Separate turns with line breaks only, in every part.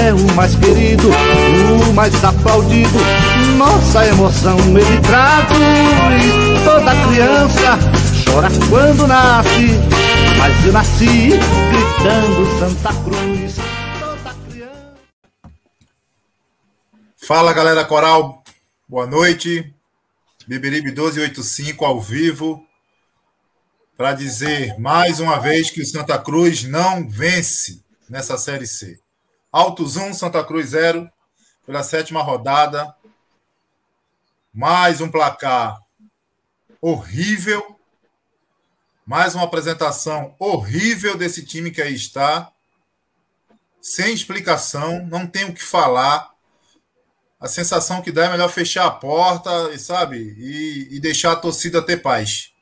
É o mais querido, o mais aplaudido. Nossa emoção ele traduz. Toda criança chora quando nasce, mas eu nasci gritando Santa Cruz. Toda criança.
Fala galera coral, boa noite. Beberibe 1285 ao vivo para dizer mais uma vez que o Santa Cruz não vence nessa Série C. Altos 1, Santa Cruz 0, pela sétima rodada. Mais um placar horrível. Mais uma apresentação horrível desse time que aí está. Sem explicação, não tem o que falar. A sensação que dá é melhor fechar a porta, sabe? E, e deixar a torcida ter paz.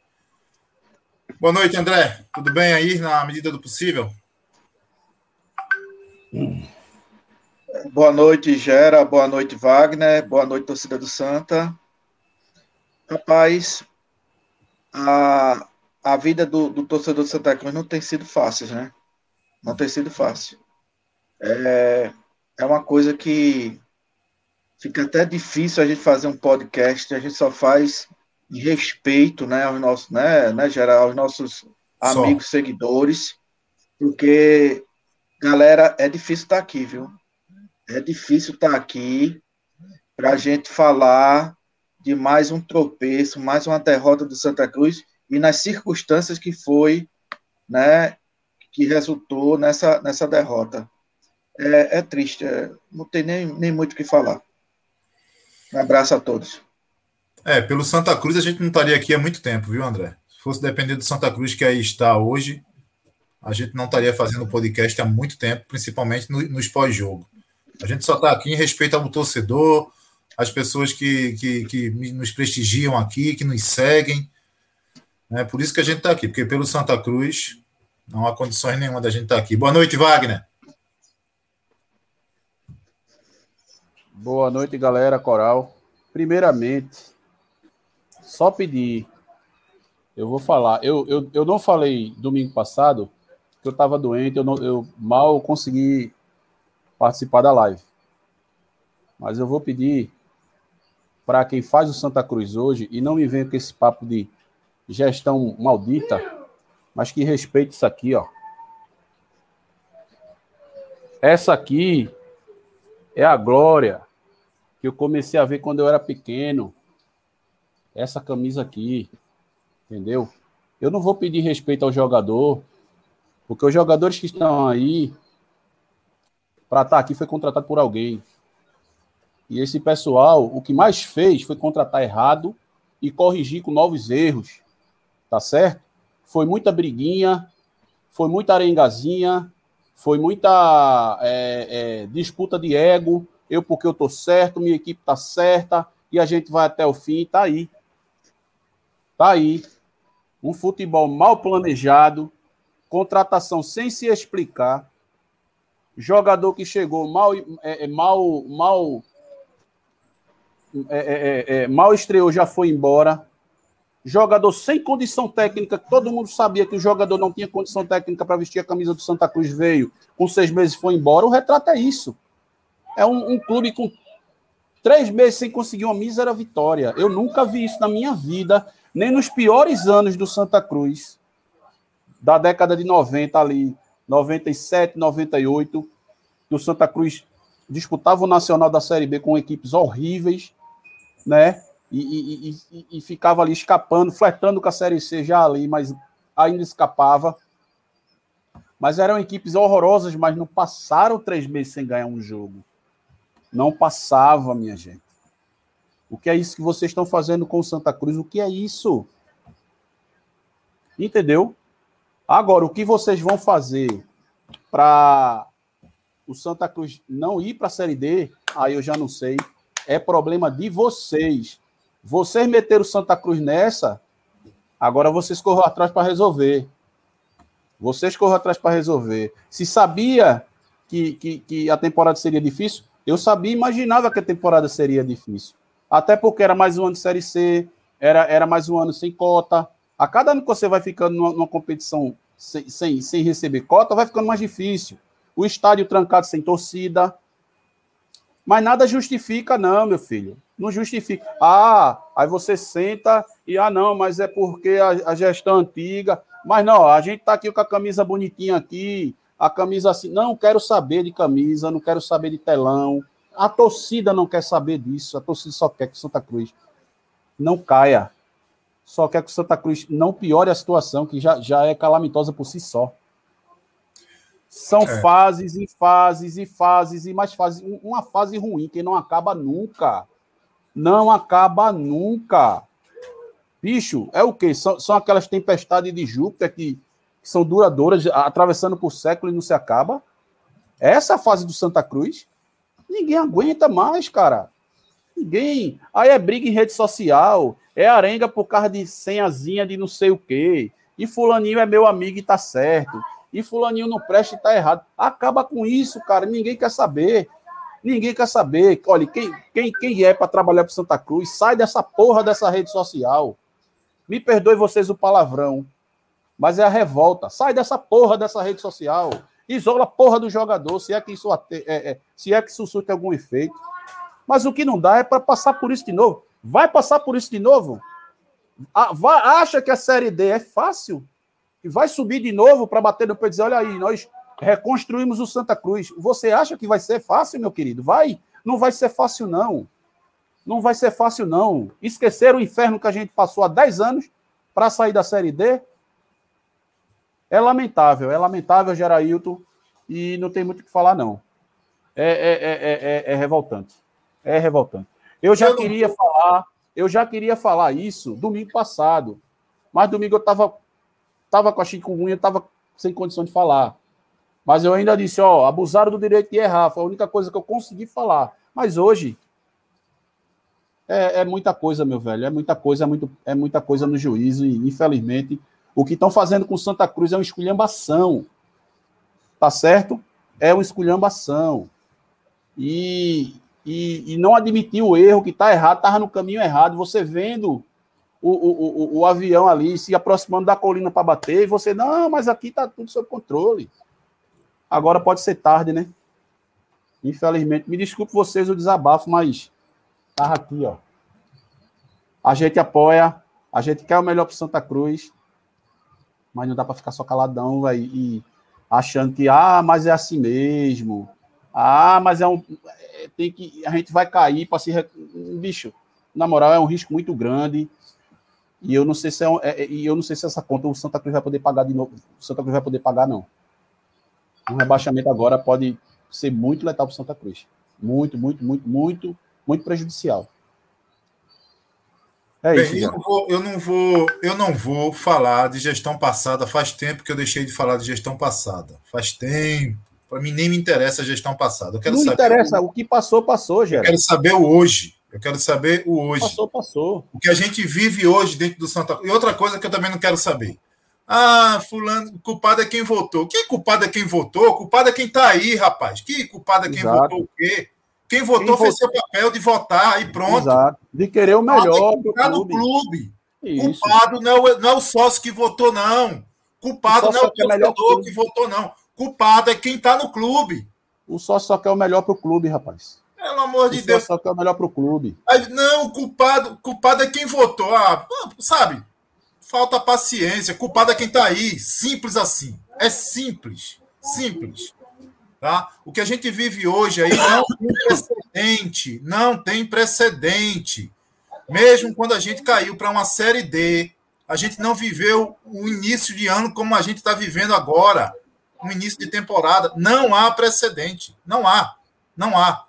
Boa noite, André. Tudo bem aí, na medida do possível?
Boa noite, Gera. Boa noite, Wagner. Boa noite, torcida do Santa. Rapaz, a, a vida do, do torcedor do Santa Cruz não tem sido fácil, né? Não tem sido fácil. É, é uma coisa que fica até difícil a gente fazer um podcast, a gente só faz em respeito, né, aos nossos, né, né, geral, aos nossos
Só.
amigos, seguidores, porque, galera, é difícil estar aqui, viu? É difícil estar aqui para a gente falar de mais um tropeço, mais uma derrota do Santa Cruz e nas circunstâncias que foi, né, que resultou nessa, nessa derrota. É, é triste, é, não tem nem, nem muito o que falar. Um abraço a todos.
É, pelo Santa Cruz a gente não estaria aqui há muito tempo, viu, André? Se fosse depender do Santa Cruz que aí está hoje, a gente não estaria fazendo podcast há muito tempo, principalmente no- nos pós-jogo. A gente só está aqui em respeito ao torcedor, às pessoas que, que, que nos prestigiam aqui, que nos seguem. É por isso que a gente está aqui, porque pelo Santa Cruz não há condições nenhuma da gente estar aqui. Boa noite, Wagner.
Boa noite, galera coral. Primeiramente, só pedir. Eu vou falar. Eu, eu, eu não falei domingo passado que eu estava doente, eu, não, eu mal consegui participar da live. Mas eu vou pedir para quem faz o Santa Cruz hoje e não me venha com esse papo de gestão maldita, mas que respeite isso aqui, ó. Essa aqui é a glória que eu comecei a ver quando eu era pequeno. Essa camisa aqui, entendeu? Eu não vou pedir respeito ao jogador, porque os jogadores que estão aí para estar aqui foi contratado por alguém. E esse pessoal, o que mais fez foi contratar errado e corrigir com novos erros. Tá certo? Foi muita briguinha, foi muita arengazinha, foi muita é, é, disputa de ego. Eu porque eu tô certo, minha equipe tá certa e a gente vai até o fim. Tá aí, tá aí. Um futebol mal planejado, contratação sem se explicar, jogador que chegou mal, é, é, mal, mal, é, é, é, mal estreou, já foi embora. Jogador sem condição técnica, todo mundo sabia que o jogador não tinha condição técnica para vestir a camisa do Santa Cruz, veio, com seis meses foi embora. O retrato é isso. É um, um clube com Três meses sem conseguir uma mísera vitória. Eu nunca vi isso na minha vida, nem nos piores anos do Santa Cruz, da década de 90 ali, 97, 98, do Santa Cruz disputava o Nacional da Série B com equipes horríveis, né? E, e, e, e, ficava ali escapando, flertando com a Série C já ali, mas ainda escapava. Mas eram equipes horrorosas, mas não passaram três meses sem ganhar um jogo. Não passava, minha gente. O que é isso que vocês estão fazendo com o Santa Cruz? O que é isso? Entendeu? Agora, o que vocês vão fazer para o Santa Cruz não ir para a Série D? Aí eu já não sei. É problema de vocês. Vocês meteram o Santa Cruz nessa, agora vocês corram atrás para resolver. Vocês corram atrás para resolver. Se sabia que, que, que, a temporada seria difícil, eu sabia, imaginava que a temporada seria difícil. Até porque era mais um ano de Série C, era, era mais um ano sem cota. A cada ano que você vai ficando numa, numa competição sem, sem, sem receber cota, vai ficando mais difícil. O estádio trancado sem torcida. Mas nada justifica, não, meu filho. Não justifica. Ah, aí você senta e, ah, não, mas é porque a, a gestão antiga. Mas não, a gente tá aqui com a camisa bonitinha aqui, a camisa assim. Não quero saber de camisa, não quero saber de telão. A torcida não quer saber disso. A torcida só quer que Santa Cruz não caia. Só quer que o Santa Cruz não piore a situação, que já, já é calamitosa por si só. São é. fases e fases e fases e mais fases. Uma fase ruim que não acaba nunca. Não acaba nunca. Bicho, é o quê? São, são aquelas tempestades de Júpiter que, que são duradouras, atravessando por século e não se acaba? Essa é a fase do Santa Cruz? Ninguém aguenta mais, cara. Ninguém. Aí é briga em rede social, é arenga por causa de senhazinha de não sei o quê. E fulaninho é meu amigo e tá certo. E fulaninho não presta e tá errado. Acaba com isso, cara. Ninguém quer saber. Ninguém quer saber. Olha, quem, quem, quem é para trabalhar para Santa Cruz, sai dessa porra dessa rede social. Me perdoe vocês o palavrão, mas é a revolta. Sai dessa porra dessa rede social. Isola a porra do jogador, se é que isso, é, é, se é que isso surte algum efeito. Mas o que não dá é para passar por isso de novo. Vai passar por isso de novo? Ah, vai, acha que a Série D é fácil? E vai subir de novo para bater no pé e dizer: olha aí, nós reconstruímos o Santa Cruz. Você acha que vai ser fácil, meu querido? Vai. Não vai ser fácil, não. Não vai ser fácil, não. Esquecer o inferno que a gente passou há 10 anos para sair da Série D é lamentável. É lamentável, Gerailton, e não tem muito o que falar, não. É, é, é, é, revoltante. É revoltante. Eu já queria falar, eu já queria falar isso domingo passado, mas domingo eu estava tava com a chikungunya, estava sem condição de falar. Mas eu ainda disse, ó, abusaram do direito de errar, foi a única coisa que eu consegui falar. Mas hoje é, é, muita coisa, meu velho. É muita coisa, é, muito, é muita coisa no juízo. E, infelizmente, o que estão fazendo com Santa Cruz é uma esculhambação. Tá certo? É uma esculhambação. E, e, e não admitir o erro, que está errado, estava no caminho errado. Você vendo o, o, o, o avião ali se aproximando da colina para bater, e você, não, mas aqui está tudo sob controle. Agora pode ser tarde, né? Infelizmente, me desculpe vocês o desabafo, mas Tava aqui, ó. A gente apoia, a gente quer o melhor para Santa Cruz, mas não dá para ficar só caladão, véio, e achando que ah, mas é assim mesmo. Ah, mas é um é, tem que a gente vai cair para se bicho. Na moral é um risco muito grande. E eu não sei se é, um, é, e eu não sei se essa conta o Santa Cruz vai poder pagar de novo. O Santa Cruz vai poder pagar não. Um rebaixamento agora pode ser muito letal para Santa Cruz. Muito, muito, muito, muito muito prejudicial.
É Bem, isso. Eu não, vou, eu, não vou, eu não vou falar de gestão passada. Faz tempo que eu deixei de falar de gestão passada. Faz tempo. Para mim nem me interessa a gestão passada. Eu quero
não
saber
interessa. O, o que passou, passou, Geraldo.
Eu quero saber o hoje. Eu quero saber o hoje.
Passou, passou.
O que a gente vive hoje dentro do Santa E outra coisa que eu também não quero saber. Ah, fulano, culpado é quem votou. Que culpado é quem votou? Culpado é quem está aí, rapaz. Que culpado é quem Exato. votou o quê? Quem votou Quem fez votou... seu papel de votar e pronto. Exato.
De querer o melhor.
Culpado é no clube. Culpado não é, não é o sócio que votou, não. Culpado não é o torcedor que, que votou, não. Culpado é quem está no clube.
O sócio só quer o melhor para o clube, rapaz.
Pelo amor de Deus.
Só que é o melhor pro clube.
Aí, não, o culpado, culpado é quem votou. Ah, sabe? Falta paciência. Culpado é quem tá aí. Simples assim. É simples. Simples. Tá? O que a gente vive hoje aí não tem precedente. Não tem precedente. Mesmo quando a gente caiu para uma série D, a gente não viveu o início de ano como a gente está vivendo agora. Um início de temporada. Não há precedente. Não há. Não há.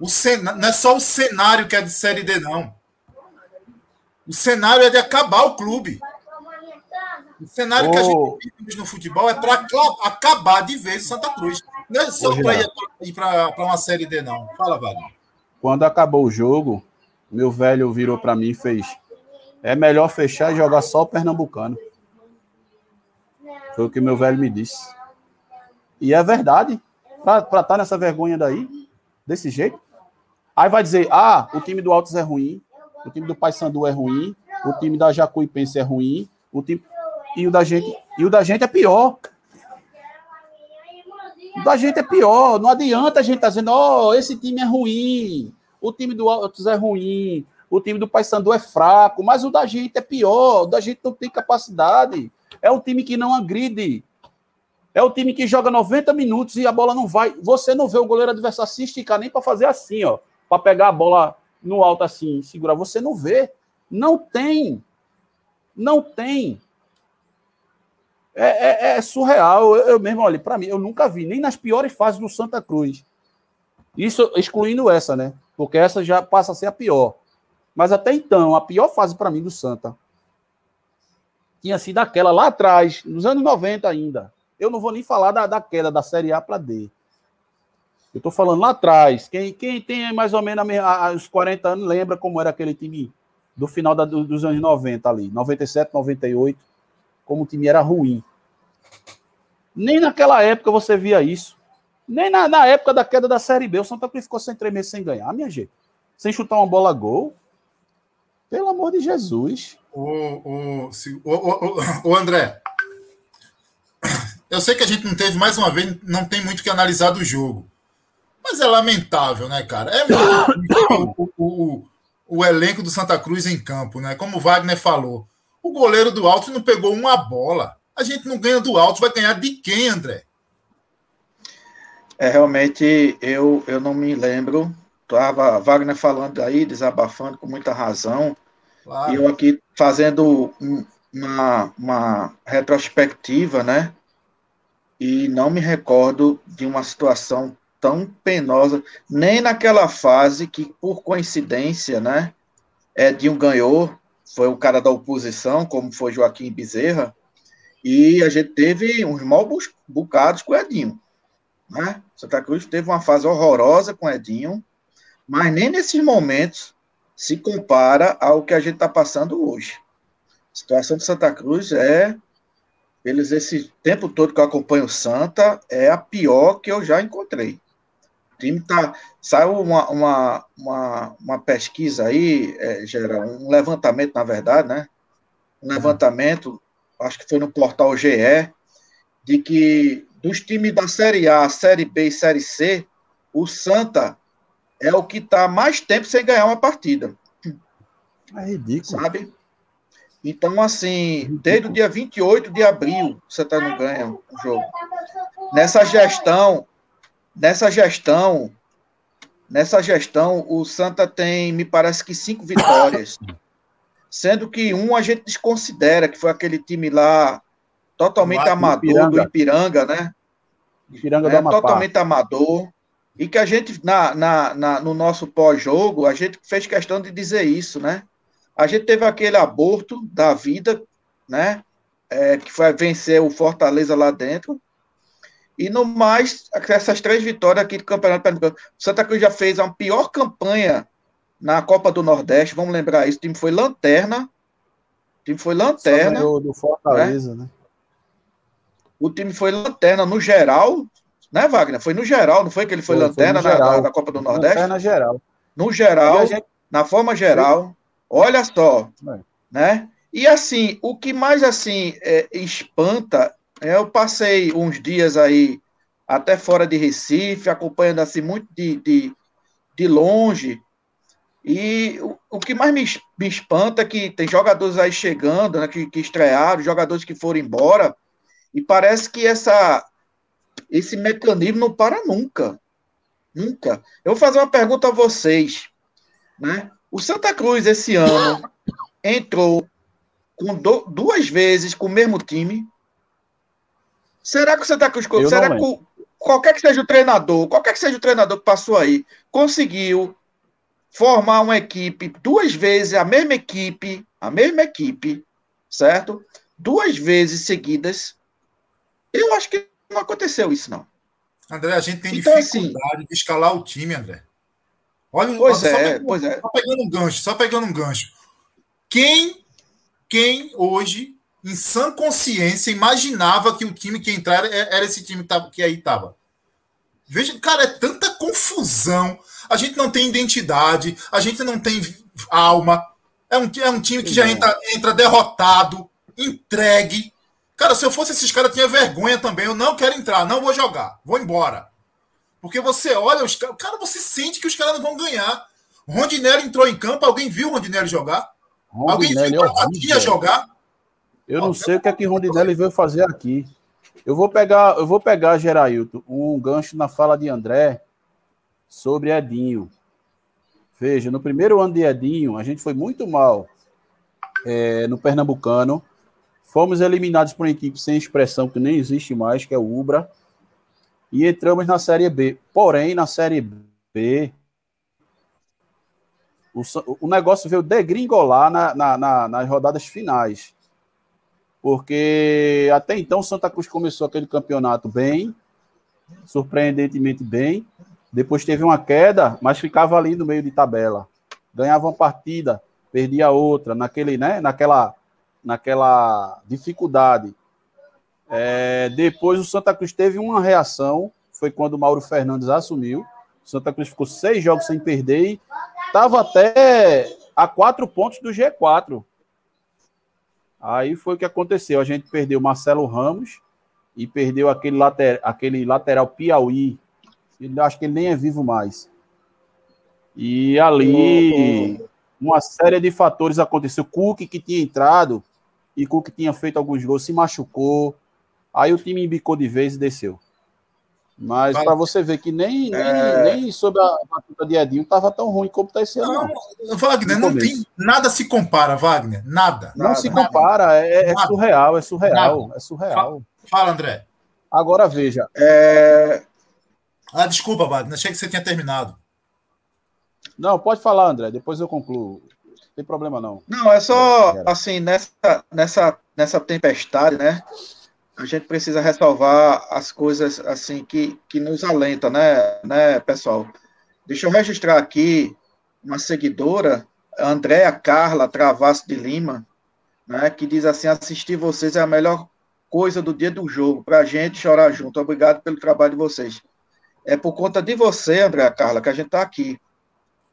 O cen... Não é só o cenário que é de série D, não. O cenário é de acabar o clube. O cenário oh. que a gente vive no futebol é para acabar de vez o Santa Cruz. Não é só para ir para uma série D, não. Fala, Wagner.
Quando acabou o jogo, meu velho virou para mim e fez: é melhor fechar e jogar só o Pernambucano. Foi o que meu velho me disse. E é verdade. Para estar tá nessa vergonha daí, desse jeito. Aí vai dizer: ah, o time do Altos é ruim, o time do Paysandu é ruim, o time da Jacuipense é ruim, o time e o da gente e o da gente é pior. O da gente é pior. Não adianta a gente estar tá dizendo, ó, oh, esse time é ruim, o time do Altos é ruim, o time do Paysandu é fraco, mas o da gente é pior, o da gente não tem capacidade. É um time que não agride. É o time que joga 90 minutos e a bola não vai. Você não vê o goleiro adversário se esticar nem para fazer assim, ó, para pegar a bola no alto assim, segurar. Você não vê. Não tem. Não tem. É, é, é surreal. Eu, eu mesmo, olha, para mim, eu nunca vi, nem nas piores fases do Santa Cruz. Isso excluindo essa, né? Porque essa já passa a ser a pior. Mas até então, a pior fase para mim do Santa tinha sido aquela lá atrás, nos anos 90 ainda. Eu não vou nem falar da, da queda da Série A para D. Eu estou falando lá atrás. Quem, quem tem mais ou menos a, a, os 40 anos lembra como era aquele time do final da, do, dos anos 90 ali, 97, 98, como o time era ruim. Nem naquela época você via isso. Nem na, na época da queda da Série B. O Santa Cruz ficou sem tremer, sem ganhar, minha gente. Sem chutar uma bola gol. Pelo amor de Jesus.
O, o André, eu sei que a gente não teve, mais uma vez, não tem muito que analisar do jogo. Mas é lamentável, né, cara? É muito o, o, o, elenco do Santa Cruz em campo, né? Como o Wagner falou. O goleiro do Alto não pegou uma bola. A gente não ganha do Alto, vai ganhar de quem, André?
É, realmente, eu, eu não me lembro Estava Wagner falando aí, desabafando com muita razão. Claro. E eu aqui fazendo uma, uma retrospectiva, né? E não me recordo de uma situação tão penosa, nem naquela fase que, por coincidência, né? Edinho ganhou, foi o cara da oposição, como foi Joaquim Bezerra, e a gente teve uns maus bocados com o Edinho. Né? Santa Cruz teve uma fase horrorosa com o Edinho, mas nem nesses momentos se compara ao que a gente está passando hoje. A situação de Santa Cruz é, pelos esse tempo todo que eu acompanho o Santa, é a pior que eu já encontrei. O time tá. Saiu uma, uma, uma, uma pesquisa aí, é, gera um levantamento, na verdade, né? Um levantamento, acho que foi no portal GE, de que dos times da Série A, Série B e Série C, o Santa é o que está mais tempo sem ganhar uma partida.
É ridículo.
Sabe? Então, assim, desde o dia 28 de abril, você tá não ganha o jogo. Nessa gestão, nessa gestão, nessa gestão, o Santa tem, me parece que cinco vitórias. Sendo que um a gente desconsidera, que foi aquele time lá totalmente amador Ipiranga. do Ipiranga, né?
Ipiranga é, do
Totalmente amador. E que a gente, na, na, na no nosso pós-jogo, a gente fez questão de dizer isso, né? A gente teve aquele aborto da vida, né? É, que foi vencer o Fortaleza lá dentro. E no mais, essas três vitórias aqui do Campeonato Pernambucano. Santa Cruz já fez a pior campanha na Copa do Nordeste, vamos lembrar isso. O time foi lanterna. O time foi lanterna.
do Fortaleza, né? né?
O time foi lanterna no geral, né, Wagner? Foi no geral, não foi que ele foi, foi lanterna foi na, na, Copa do Nordeste?
Lanterna geral.
No geral, gente... na forma geral, olha só, é. né? E assim, o que mais assim é, espanta, é, eu passei uns dias aí até fora de Recife, acompanhando assim muito de, de, de longe. E o, o que mais me, me, espanta é que tem jogadores aí chegando, né, que, que estrearam, jogadores que foram embora, e parece que essa, esse mecanismo não para nunca. Nunca. Eu vou fazer uma pergunta a vocês. Né? O Santa Cruz, esse ano, entrou com do, duas vezes com o mesmo time. Será que o Santa Cruz. Eu será que o, qualquer que seja o treinador, qualquer que seja o treinador que passou aí, conseguiu formar uma equipe duas vezes, a mesma equipe, a mesma equipe, certo? Duas vezes seguidas. Eu acho que não aconteceu isso, não.
André, a gente tem então, assim, dificuldade assim, de escalar o time, André. Olha,
pois
olha,
é, só pegando, pois é.
Só pegando um gancho, só pegando um gancho. Quem, quem hoje, em sã consciência, imaginava que o time que entrar era esse time que, que aí estava? Veja, cara, é tanta confusão. A gente não tem identidade, a gente não tem alma. É um, é um time que já entra, entra derrotado, entregue. Cara, se eu fosse esses caras, eu tinha vergonha também. Eu não quero entrar, não vou jogar, vou embora. Porque você olha os caras, cara, você sente que os caras não vão ganhar. Rondinelli entrou em campo, alguém viu o Rondinelli jogar? Rondinelli alguém viu o Batia jogar?
Eu não sei o que é que Rondinelli veio fazer aqui. Eu vou pegar, eu vou pegar, Gerailton, um gancho na fala de André sobre Edinho. Veja, no primeiro ano de Edinho, a gente foi muito mal é, no Pernambucano. Fomos eliminados por uma equipe sem expressão, que nem existe mais, que é o Ubra. E entramos na Série B. Porém, na Série B, o, o negócio veio degringolar na, na, na, nas rodadas finais. Porque até então Santa Cruz começou aquele campeonato bem, surpreendentemente bem. Depois teve uma queda, mas ficava ali no meio de tabela. Ganhava uma partida, perdia outra, naquele, né, naquela, naquela dificuldade. É, depois o Santa Cruz teve uma reação, foi quando o Mauro Fernandes assumiu. O Santa Cruz ficou seis jogos sem perder e estava até a quatro pontos do G4. Aí foi o que aconteceu. A gente perdeu Marcelo Ramos e perdeu aquele, later, aquele lateral Piauí. Ele, acho que ele nem é vivo mais. E ali uma série de fatores aconteceu. Cook que tinha entrado e Cook tinha feito alguns gols, se machucou. Aí o time embicou de vez e desceu. Mas para você ver que nem, é... nem, nem sobre a batuta de Edinho estava tão ruim como está esse ano.
Não, Wagner, não tem nada se compara, Wagner. Nada.
Não
nada,
se compara, nada. É, é, surreal, é surreal, nada. é surreal.
Fala, André.
Agora veja.
É... Ah, desculpa, Wagner, achei que você tinha terminado.
Não, pode falar, André, depois eu concluo. Não tem problema não.
Não, é só assim, nessa, nessa, nessa tempestade, né? A gente precisa ressalvar as coisas assim que, que nos alenta, né, né, pessoal? Deixa eu registrar aqui uma seguidora, Andréa Carla Travasso de Lima, né, que diz assim: assistir vocês é a melhor coisa do dia do jogo, para a gente chorar junto. Obrigado pelo trabalho de vocês. É por conta de você, Andréa Carla, que a gente está aqui,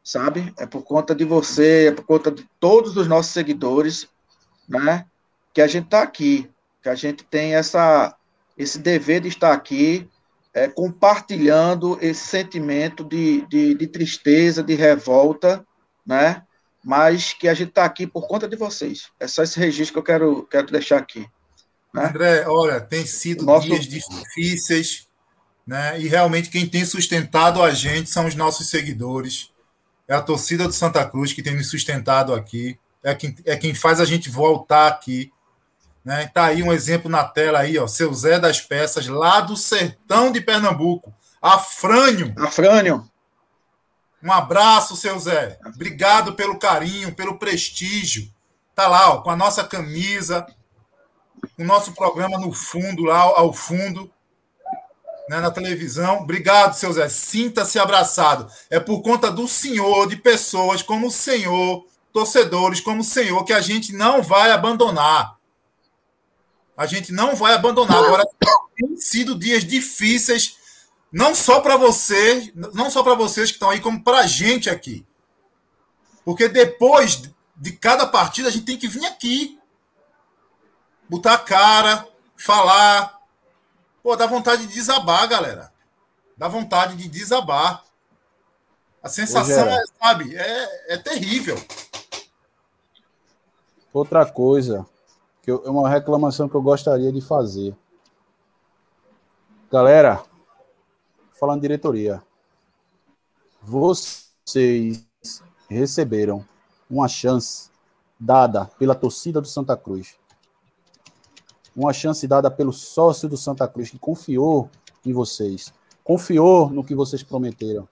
sabe? É por conta de você, é por conta de todos os nossos seguidores, né? Que a gente está aqui que a gente tem essa, esse dever de estar aqui é, compartilhando esse sentimento de, de, de, tristeza, de revolta, né? Mas que a gente está aqui por conta de vocês. É só esse registro que eu quero, quero deixar aqui.
Né? André, olha, tem sido Nosso... dias difíceis, né? E realmente quem tem sustentado a gente são os nossos seguidores. É a torcida do Santa Cruz que tem nos sustentado aqui. É quem, é quem faz a gente voltar aqui né? Tá aí um exemplo na tela aí, ó, seu Zé das Peças, lá do sertão de Pernambuco, Afrânio.
Afrânio.
Um abraço, seu Zé. Obrigado pelo carinho, pelo prestígio. Tá lá, ó, com a nossa camisa, o nosso programa no fundo, lá ao fundo, né, na televisão. Obrigado, seu Zé. Sinta-se abraçado. É por conta do senhor, de pessoas como o senhor, torcedores como o senhor, que a gente não vai abandonar. A gente não vai abandonar. Agora, tem sido dias difíceis, não só para você, não só para vocês que estão aí, como para a gente aqui. Porque depois de cada partida, a gente tem que vir aqui, botar a cara, falar. Pô, dá vontade de desabar, galera. Dá vontade de desabar. A sensação, é, sabe, é, é terrível.
Outra coisa, que eu, é uma reclamação que eu gostaria de fazer. Galera, falando diretoria, vocês receberam uma chance dada pela torcida do Santa Cruz. Uma chance dada pelo sócio do Santa Cruz que confiou em vocês, confiou no que vocês prometeram.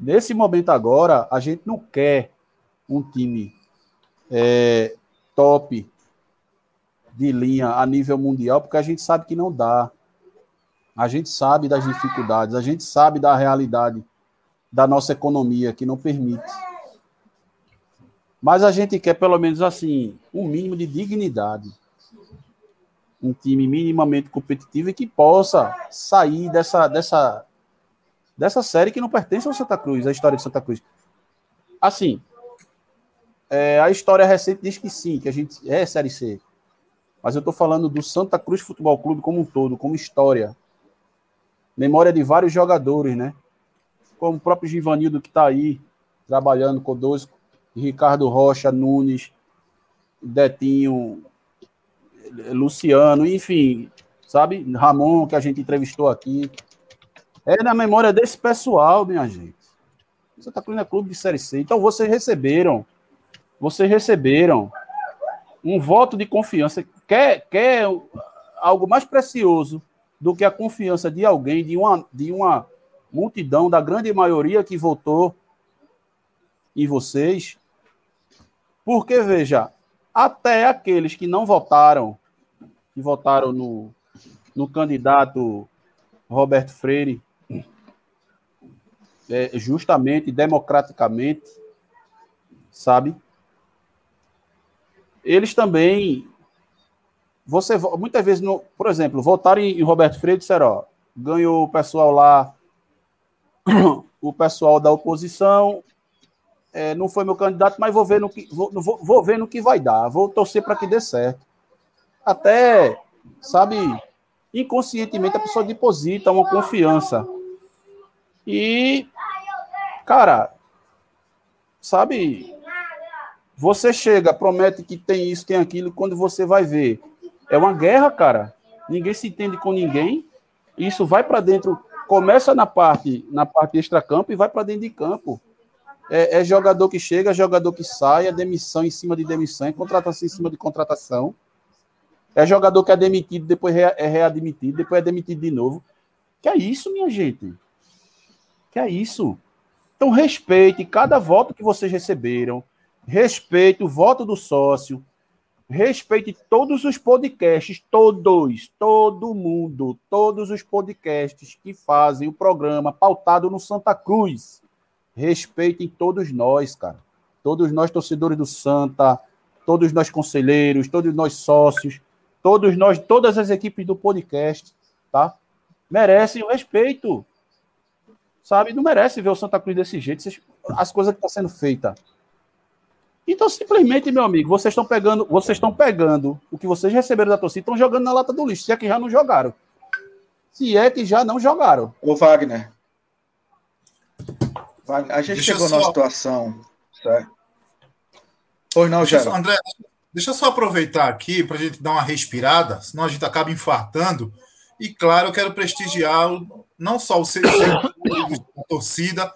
Nesse momento agora, a gente não quer um time é, top de linha a nível mundial, porque a gente sabe que não dá. A gente sabe das dificuldades, a gente sabe da realidade da nossa economia que não permite. Mas a gente quer pelo menos assim, um mínimo de dignidade. Um time minimamente competitivo e que possa sair dessa dessa dessa série que não pertence ao Santa Cruz, a história de Santa Cruz. Assim, é, a história recente diz que sim, que a gente é Série C. Mas eu estou falando do Santa Cruz Futebol Clube como um todo, como história. Memória de vários jogadores, né? Como o próprio Givanildo que está aí, trabalhando conosco, Ricardo Rocha, Nunes, Detinho, Luciano, enfim, sabe? Ramon, que a gente entrevistou aqui. É na memória desse pessoal, minha gente. Santa Cruz é clube de Série C. Então vocês receberam, vocês receberam um voto de confiança. Quer, quer algo mais precioso do que a confiança de alguém, de uma, de uma multidão, da grande maioria que votou em vocês? Porque, veja, até aqueles que não votaram, que votaram no, no candidato Roberto Freire, é, justamente, democraticamente, sabe? Eles também. Você muitas vezes, por exemplo, votaram em, em Roberto Freire e disseram: ó, ganhou o pessoal lá, o pessoal da oposição, é, não foi meu candidato, mas vou ver no que vou, vou, vou ver no que vai dar, vou torcer para que dê certo. Até, sabe, inconscientemente a pessoa deposita uma confiança. E Cara, sabe? Você chega, promete que tem isso, tem aquilo, quando você vai ver, é uma guerra, cara. Ninguém se entende com ninguém. Isso vai para dentro, começa na parte, na parte extra-campo e vai para dentro de campo. É, é, jogador que chega, jogador que sai, é demissão em cima de demissão, é contratação em cima de contratação. É jogador que é demitido, depois é readmitido, depois é demitido de novo. Que é isso, minha gente? Que é isso? Então, respeite cada voto que vocês receberam, respeite o voto do sócio, respeite todos os podcasts, todos, todo mundo, todos os podcasts que fazem o programa pautado no Santa Cruz. Respeitem todos nós, cara. Todos nós, torcedores do Santa, todos nós conselheiros, todos nós sócios, todos nós, todas as equipes do podcast, tá? Merecem o respeito sabe? Não merece ver o Santa Cruz desse jeito, as coisas que estão tá sendo feitas. Então, simplesmente, meu amigo, vocês estão pegando, vocês estão pegando o que vocês receberam da torcida, estão jogando na lata do lixo, se é que já não jogaram. Se é que já não jogaram.
Ô, Wagner. Wagner a gente deixa chegou só... numa situação. Certo?
Pois não, Geraldo. André, deixa eu só aproveitar aqui para a gente dar uma respirada, senão a gente acaba infartando. E claro, eu quero prestigiar não só o seguidor da torcida,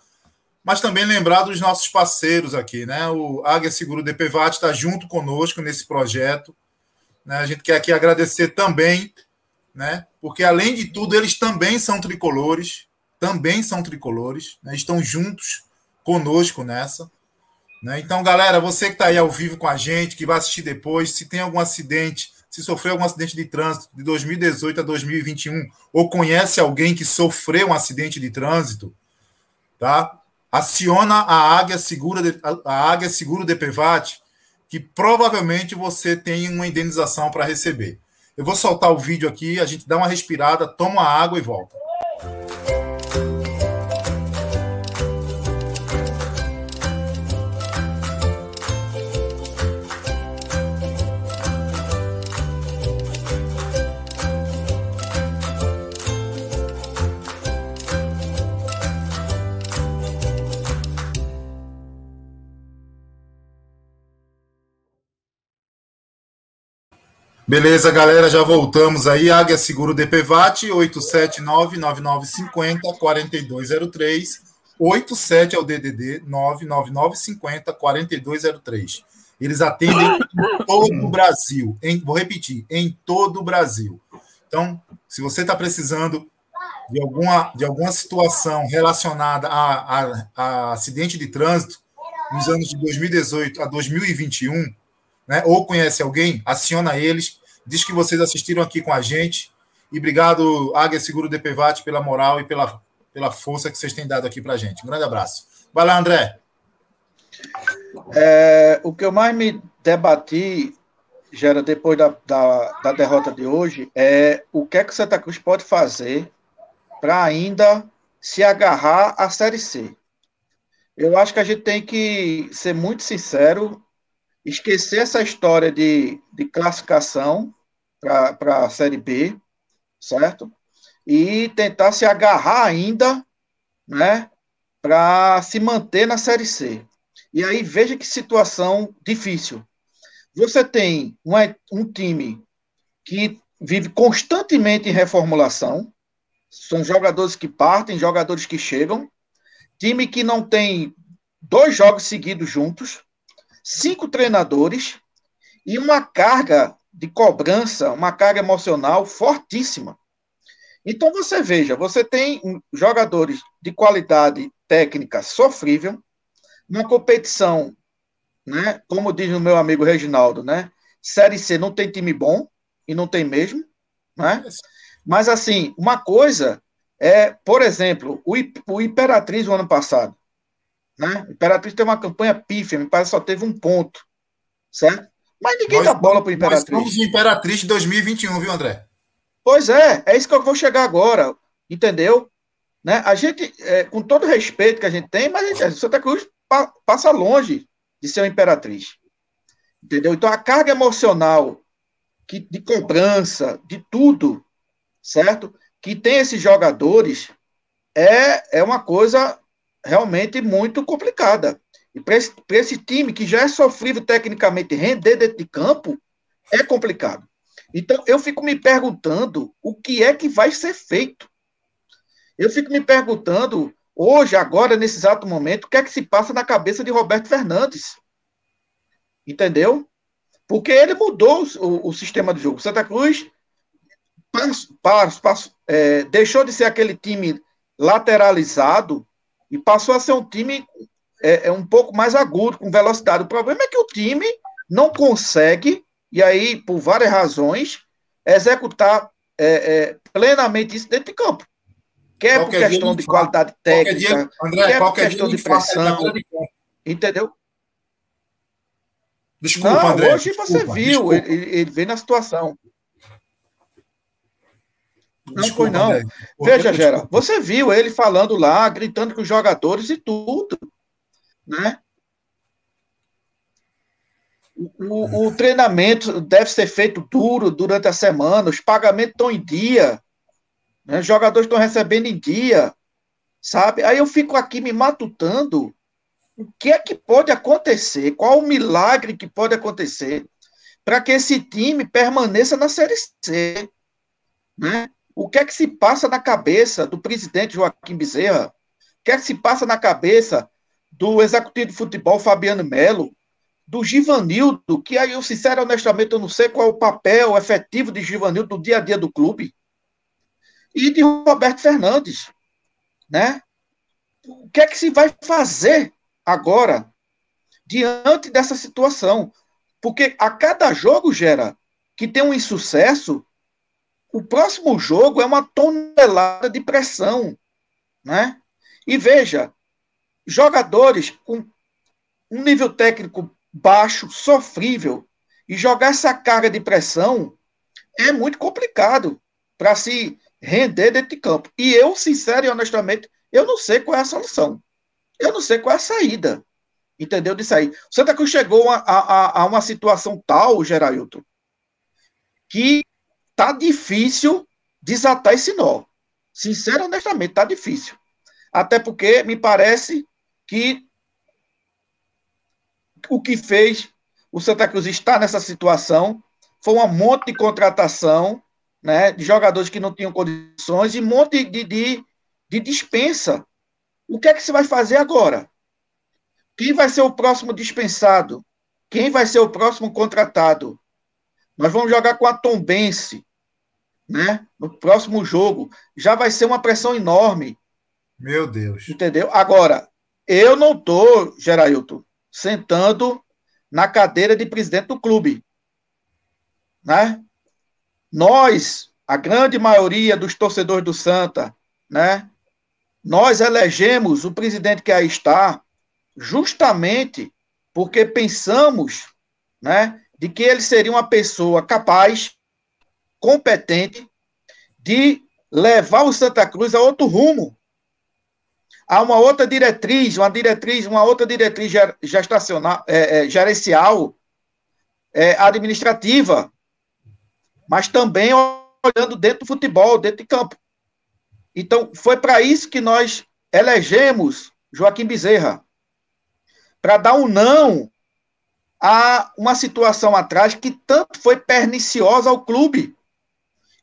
mas também lembrar dos nossos parceiros aqui, né? O Águia Seguro DPVAT está junto conosco nesse projeto. Né? A gente quer aqui agradecer também, né? Porque além de tudo, eles também são tricolores, também são tricolores, né? estão juntos conosco nessa. Né? Então, galera, você que está aí ao vivo com a gente, que vai assistir depois, se tem algum acidente se sofreu algum acidente de trânsito de 2018 a 2021 ou conhece alguém que sofreu um acidente de trânsito, tá? Aciona a Águia Segura a Águia Seguro DPVAT, que provavelmente você tem uma indenização para receber. Eu vou soltar o vídeo aqui, a gente dá uma respirada, toma água e volta. Beleza, galera, já voltamos aí. Águia Seguro DPVAT, 879-9950-4203. 87 é o DDD, 99950-4203. Eles atendem em todo o Brasil. Em, vou repetir, em todo o Brasil. Então, se você está precisando de alguma, de alguma situação relacionada a, a, a acidente de trânsito nos anos de 2018 a 2021, né, ou conhece alguém, aciona eles Diz que vocês assistiram aqui com a gente. E obrigado, Águia Seguro DPVAT, pela moral e pela, pela força que vocês têm dado aqui para a gente. Um grande abraço. Vai lá, André.
É, o que eu mais me debati, Gera, depois da, da, da derrota de hoje, é o que é que o Santa Cruz pode fazer para ainda se agarrar à Série C. Eu acho que a gente tem que ser muito sincero esquecer essa história de, de classificação para a Série B, certo? E tentar se agarrar ainda, né, para se manter na Série C. E aí veja que situação difícil. Você tem um, um time que vive constantemente em reformulação, são jogadores que partem, jogadores que chegam, time que não tem dois jogos seguidos juntos, cinco treinadores e uma carga de cobrança, uma carga emocional fortíssima. Então você veja, você tem jogadores de qualidade técnica sofrível, uma competição, né, como diz o meu amigo Reginaldo, né, Série C não tem time bom, e não tem mesmo, né? Mas assim, uma coisa é, por exemplo, o, o Imperatriz o ano passado, né? Imperatriz tem uma campanha pífia, me parece que só teve um ponto. Certo? Mas ninguém nós, dá bola para o Imperatriz. Nós
somos Imperatriz de 2021, viu, André?
Pois é, é isso que eu vou chegar agora. Entendeu? Né? A gente, é, com todo o respeito que a gente tem, mas a gente, Santa Cruz pa, passa longe de ser uma Imperatriz. Entendeu? Então a carga emocional que, de cobrança, de tudo, certo? Que tem esses jogadores é, é uma coisa realmente muito complicada. E para esse, esse time que já é sofrível tecnicamente, render dentro de campo é complicado. Então, eu fico me perguntando o que é que vai ser feito. Eu fico me perguntando, hoje, agora, nesse exato momento, o que é que se passa na cabeça de Roberto Fernandes. Entendeu? Porque ele mudou o, o sistema de jogo. Santa Cruz passo, passo, passo, é, deixou de ser aquele time lateralizado e passou a ser um time é, é, um pouco mais agudo, com velocidade. O problema é que o time não consegue, e aí, por várias razões, executar é, é plenamente isso dentro de campo. Quer qualquer por questão de qualidade técnica, dia, André, quer por questão de pressão. De entendeu?
Desculpa, não, André.
Hoje desculpa, você viu, ele, ele veio na situação. Não foi, não. Veja, Gera, você viu ele falando lá, gritando com os jogadores e tudo. Né? O, o, treinamento deve ser feito duro durante a semana, os pagamentos estão em dia, né? os jogadores estão recebendo em dia, sabe? Aí eu fico aqui me matutando o que é que pode acontecer, qual o milagre que pode acontecer para que esse time permaneça na Série C, né? O que é que se passa na cabeça do presidente Joaquim Bezerra? O que é que se passa na cabeça do executivo de futebol Fabiano Melo? Do Givanildo, que aí eu, sincero, honestamente, eu não sei qual é o papel efetivo de Givanildo no dia a dia do clube. E de Roberto Fernandes, né? O que é que se vai fazer agora diante dessa situação? Porque a cada jogo, gera que tem um insucesso, o próximo jogo é uma tonelada de pressão, né? E veja, jogadores com um nível técnico baixo, sofrível, e jogar essa carga de pressão é muito complicado para se render dentro de campo. E eu, sincero e honestamente, eu não sei qual é a solução. Eu não sei qual é a saída. Entendeu? Disso aí. O Santa Cruz chegou a, a, a uma situação tal, Gerailton, que tá difícil desatar esse nó. Sincero, honestamente, tá difícil. Até porque me parece que o que fez o Santa Cruz estar nessa situação foi um monte de contratação, né, de jogadores que não tinham condições e um monte de, de, de dispensa. O que é que se vai fazer agora? Quem vai ser o próximo dispensado? Quem vai ser o próximo contratado? Nós vamos jogar com a Tombense, né? No próximo jogo. Já vai ser uma pressão enorme.
Meu Deus.
Entendeu? Agora, eu não tô, Gerailton, sentando na cadeira de presidente do clube. Né? Nós, a grande maioria dos torcedores do Santa, né? Nós elegemos o presidente que aí está justamente porque pensamos, né, de que ele seria uma pessoa capaz, competente, de levar o Santa Cruz a outro rumo, a uma outra diretriz, uma diretriz, uma outra diretriz gestacional, é, é, gerencial, é, administrativa, mas também olhando dentro do futebol, dentro de campo. Então, foi para isso que nós elegemos Joaquim Bezerra para dar um não a uma situação atrás que tanto foi perniciosa ao clube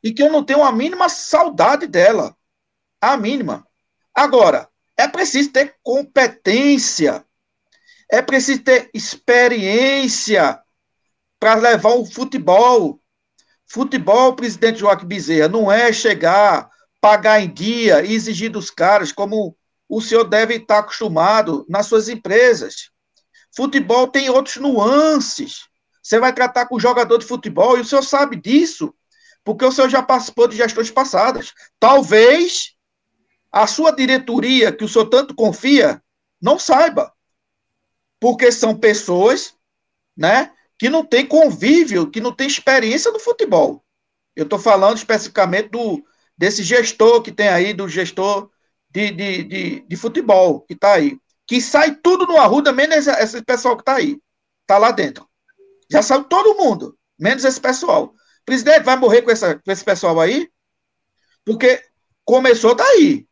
e que eu não tenho a mínima saudade dela. A mínima. Agora, é preciso ter competência, é preciso ter experiência para levar o futebol. Futebol, presidente Joaquim Bezerra, não é chegar, pagar em dia e exigir dos caras como o senhor deve estar acostumado nas suas empresas. Futebol tem outros nuances. Você vai tratar com jogador de futebol e o senhor sabe disso, porque o senhor já participou de gestões passadas. Talvez a sua diretoria, que o senhor tanto confia, não saiba. Porque são pessoas, né, que não têm convívio, que não têm experiência no futebol. Eu estou falando especificamente do, desse gestor que tem aí, do gestor de, de, de, de futebol que está aí. Que sai tudo no Arruda, menos esse, esse pessoal que está aí. Está lá dentro. Já saiu todo mundo, menos esse pessoal. presidente vai morrer com, essa, com esse pessoal aí? Porque começou daí.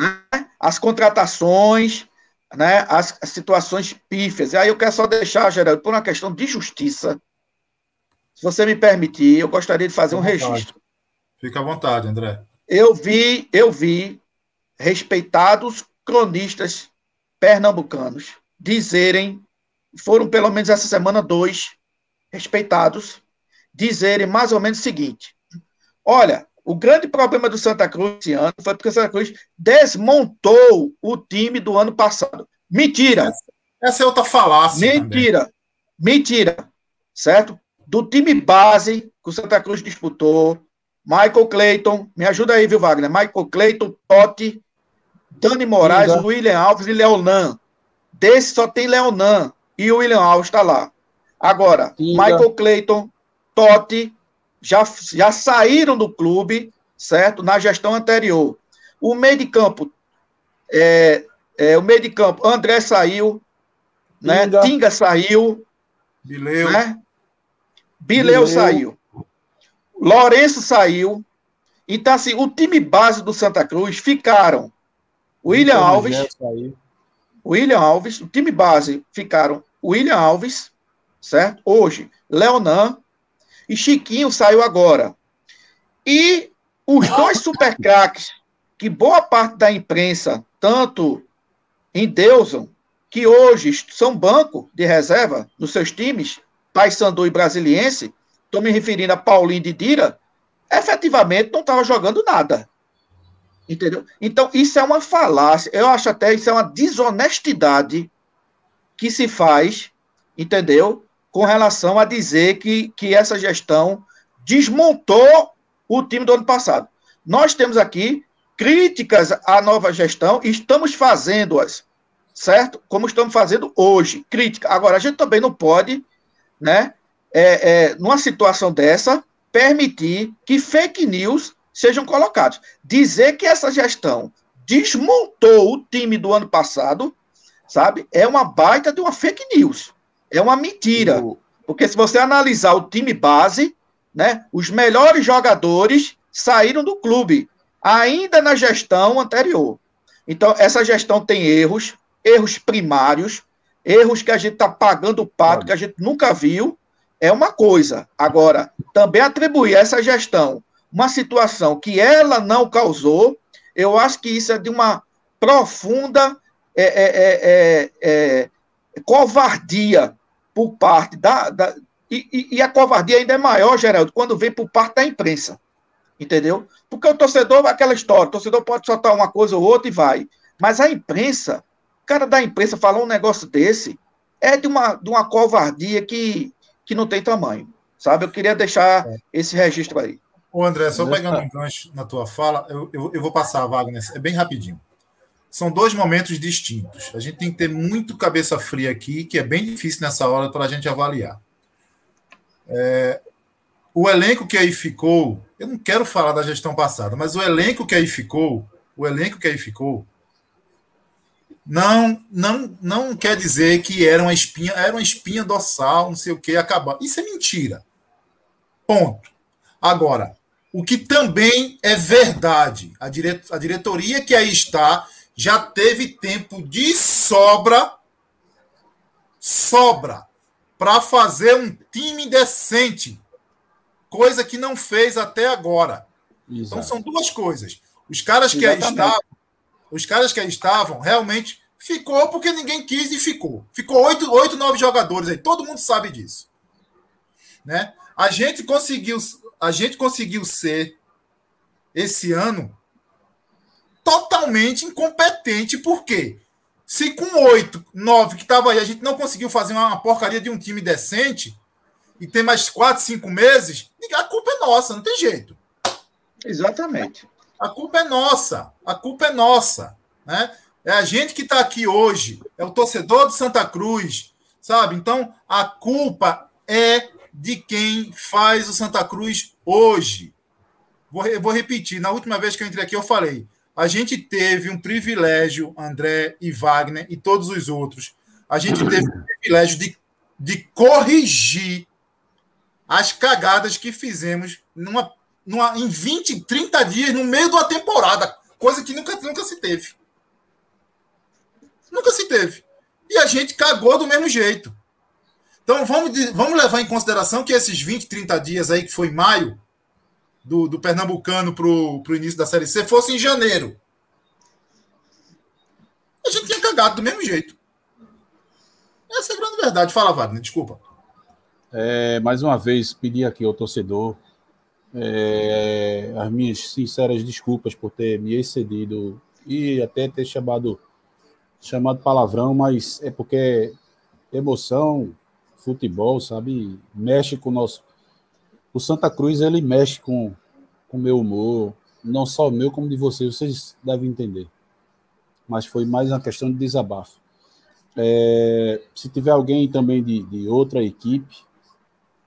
Né? As contratações, né? as, as situações pífias. E aí eu quero só deixar, Geraldo, por uma questão de justiça, se você me permitir, eu gostaria de fazer um registro.
Fica à vontade, André.
Eu vi, eu vi respeitados cronistas pernambucanos dizerem, foram pelo menos essa semana dois respeitados, dizerem mais ou menos o seguinte: olha, o grande problema do Santa Cruz esse ano foi porque o Santa Cruz desmontou o time do ano passado. Mentira!
Essa é outra falácia.
Mentira! Também. Mentira! Certo? Do time base que o Santa Cruz disputou, Michael Clayton, me ajuda aí, viu, Wagner? Michael Clayton, Totti, Dani Moraes, Liga. William Alves e Leonan. Desse só tem Leonan e o William Alves está lá. Agora, Liga. Michael Clayton, Totti, já, já saíram do clube, certo? Na gestão anterior. O meio de campo, é, é, o meio de campo, André saiu, né? Tinga, Tinga saiu,
Bileu, né?
Bileu, Bileu saiu. Lourenço saiu. Então, assim, o time base do Santa Cruz ficaram William então, Alves. William Alves, o time base ficaram William Alves, certo? Hoje, Leonan e Chiquinho saiu agora. E os dois super craques, que boa parte da imprensa, tanto em Deuson, que hoje são banco de reserva nos seus times, Paysandu e Brasiliense, estou me referindo a Paulinho de Dira, efetivamente não estava jogando nada. Entendeu? Então, isso é uma falácia. Eu acho até isso é uma desonestidade que se faz, entendeu? Com relação a dizer que, que essa gestão desmontou o time do ano passado. Nós temos aqui críticas à nova gestão e estamos fazendo-as, certo? Como estamos fazendo hoje, crítica. Agora, a gente também não pode, né, é, é, numa situação dessa, permitir que fake news sejam colocados. Dizer que essa gestão desmontou o time do ano passado, sabe, é uma baita de uma fake news. É uma mentira. Porque se você analisar o time base, né, os melhores jogadores saíram do clube, ainda na gestão anterior. Então, essa gestão tem erros, erros primários, erros que a gente está pagando o pato, que a gente nunca viu, é uma coisa. Agora, também atribuir a essa gestão uma situação que ela não causou, eu acho que isso é de uma profunda é, é, é, é, é covardia por parte da. da e, e, a covardia ainda é maior, Geraldo, quando vem por parte da imprensa. Entendeu? Porque o torcedor, aquela história, o torcedor pode soltar uma coisa ou outra e vai. Mas a imprensa, o cara da imprensa falar um negócio desse, é de uma, de uma covardia que, que não tem tamanho. Sabe? Eu queria deixar esse registro aí.
Ô, André, só pegando um gancho na tua fala, eu, eu, eu vou passar a Wagner, é bem rapidinho. São dois momentos distintos. A gente tem que ter muito cabeça fria aqui, que é bem difícil nessa hora para a gente avaliar. É, o elenco que aí ficou, eu não quero falar da gestão passada, mas o elenco que aí ficou, o elenco que aí ficou, não não não quer dizer que era uma espinha, era uma espinha dorsal, não sei o que, acabar. Isso é mentira. Ponto. Agora, o que também é verdade. A, dire... a diretoria que aí está já teve tempo de sobra sobra para fazer um time decente, coisa que não fez até agora. Exato. Então são duas coisas. Os caras que Exatamente. aí estavam, os caras que aí estavam, realmente ficou porque ninguém quis e ficou. Ficou oito, oito, nove jogadores aí. Todo mundo sabe disso, né? A gente conseguiu a gente conseguiu ser, esse ano, totalmente incompetente. Por quê? Se com oito, nove que estava aí, a gente não conseguiu fazer uma porcaria de um time decente, e tem mais quatro, cinco meses, a culpa é nossa, não tem jeito.
Exatamente.
A culpa é nossa. A culpa é nossa. Né? É a gente que está aqui hoje, é o torcedor de Santa Cruz, sabe? Então, a culpa é de quem faz o Santa Cruz hoje. Vou, vou repetir, na última vez que eu entrei aqui, eu falei: a gente teve um privilégio, André e Wagner e todos os outros. A gente teve o privilégio de, de corrigir as cagadas que fizemos numa, numa, em 20, 30 dias, no meio de uma temporada, coisa que nunca, nunca se teve. Nunca se teve. E a gente cagou do mesmo jeito. Então vamos, vamos levar em consideração que esses 20, 30 dias aí, que foi maio, do, do Pernambucano para o início da Série C, fosse em janeiro. A gente tinha cagado do mesmo jeito. Essa é a grande verdade. Fala, Wagner, desculpa.
É, mais uma vez, pedir aqui ao torcedor é, as minhas sinceras desculpas por ter me excedido e até ter chamado, chamado palavrão, mas é porque emoção, futebol, sabe? Mexe com o nosso. O Santa Cruz, ele mexe com o meu humor, não só o meu, como de vocês, vocês devem entender. Mas foi mais uma questão de desabafo. É, se tiver alguém também de, de outra equipe,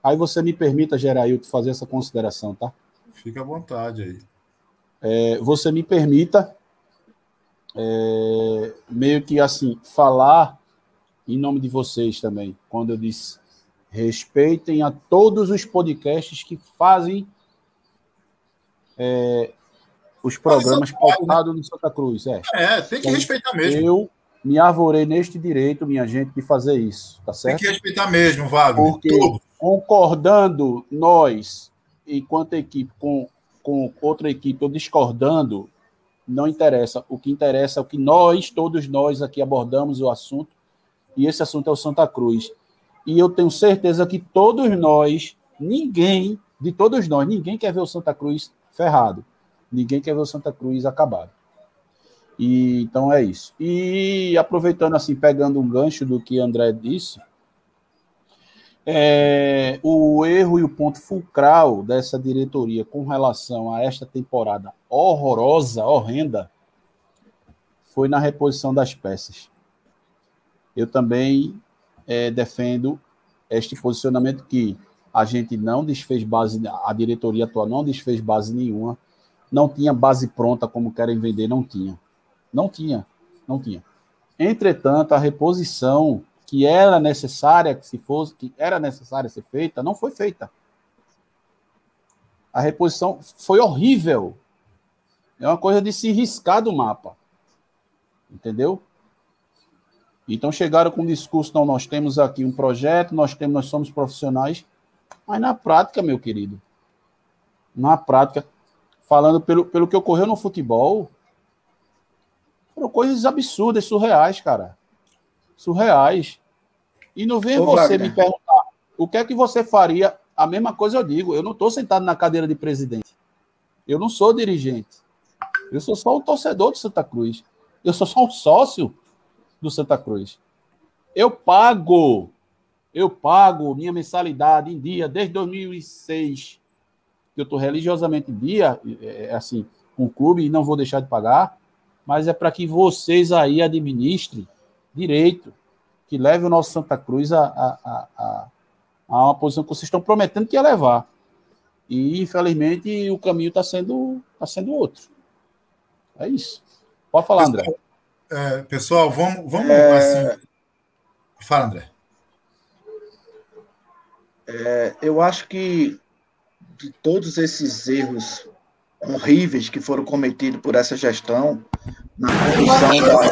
aí você me permita, Gerailton, fazer essa consideração, tá?
Fica à vontade aí.
É, você me permita, é, meio que assim, falar em nome de vocês também, quando eu disse respeitem a todos os podcasts que fazem é, os programas né? pautados no Santa Cruz. É,
é tem que então, respeitar mesmo.
Eu me arvorei neste direito, minha gente, de fazer isso, tá certo?
Tem que respeitar mesmo, Wagner.
Porque concordando nós, enquanto equipe, com, com outra equipe, ou discordando, não interessa. O que interessa é o que nós, todos nós aqui abordamos o assunto e esse assunto é o Santa Cruz. E eu tenho certeza que todos nós, ninguém, de todos nós, ninguém quer ver o Santa Cruz ferrado. Ninguém quer ver o Santa Cruz acabado. E, então é isso. E aproveitando assim, pegando um gancho do que André disse, é, o erro e o ponto fulcral dessa diretoria com relação a esta temporada horrorosa, horrenda, foi na reposição das peças eu também é, defendo este posicionamento que a gente não desfez base, a diretoria atual não desfez base nenhuma, não tinha base pronta como querem vender, não tinha. Não tinha, não tinha. Entretanto, a reposição que era necessária, que se fosse, que era necessária ser feita, não foi feita. A reposição foi horrível. É uma coisa de se riscar do mapa. Entendeu? Então chegaram com o discurso, não, nós temos aqui um projeto, nós temos, nós somos profissionais. Mas na prática, meu querido, na prática, falando pelo, pelo que ocorreu no futebol, foram coisas absurdas, surreais, cara. Surreais. E não vem Ô, você Wagner. me perguntar o que é que você faria. A mesma coisa eu digo. Eu não estou sentado na cadeira de presidente. Eu não sou dirigente. Eu sou só um torcedor do Santa Cruz. Eu sou só um sócio do Santa Cruz. Eu pago, eu pago minha mensalidade em dia desde 2006. Eu estou religiosamente em dia, é, é, assim, com um clube e não vou deixar de pagar, mas é para que vocês aí administrem direito, que leve o nosso Santa Cruz a, a, a, a uma posição que vocês estão prometendo que ia levar. E, infelizmente, o caminho está sendo, tá sendo outro. É isso. Pode falar, André.
É, pessoal, vamos, vamos é... assim. Fala, André.
É, eu acho que de todos esses erros horríveis que foram cometidos por essa gestão, na condução da.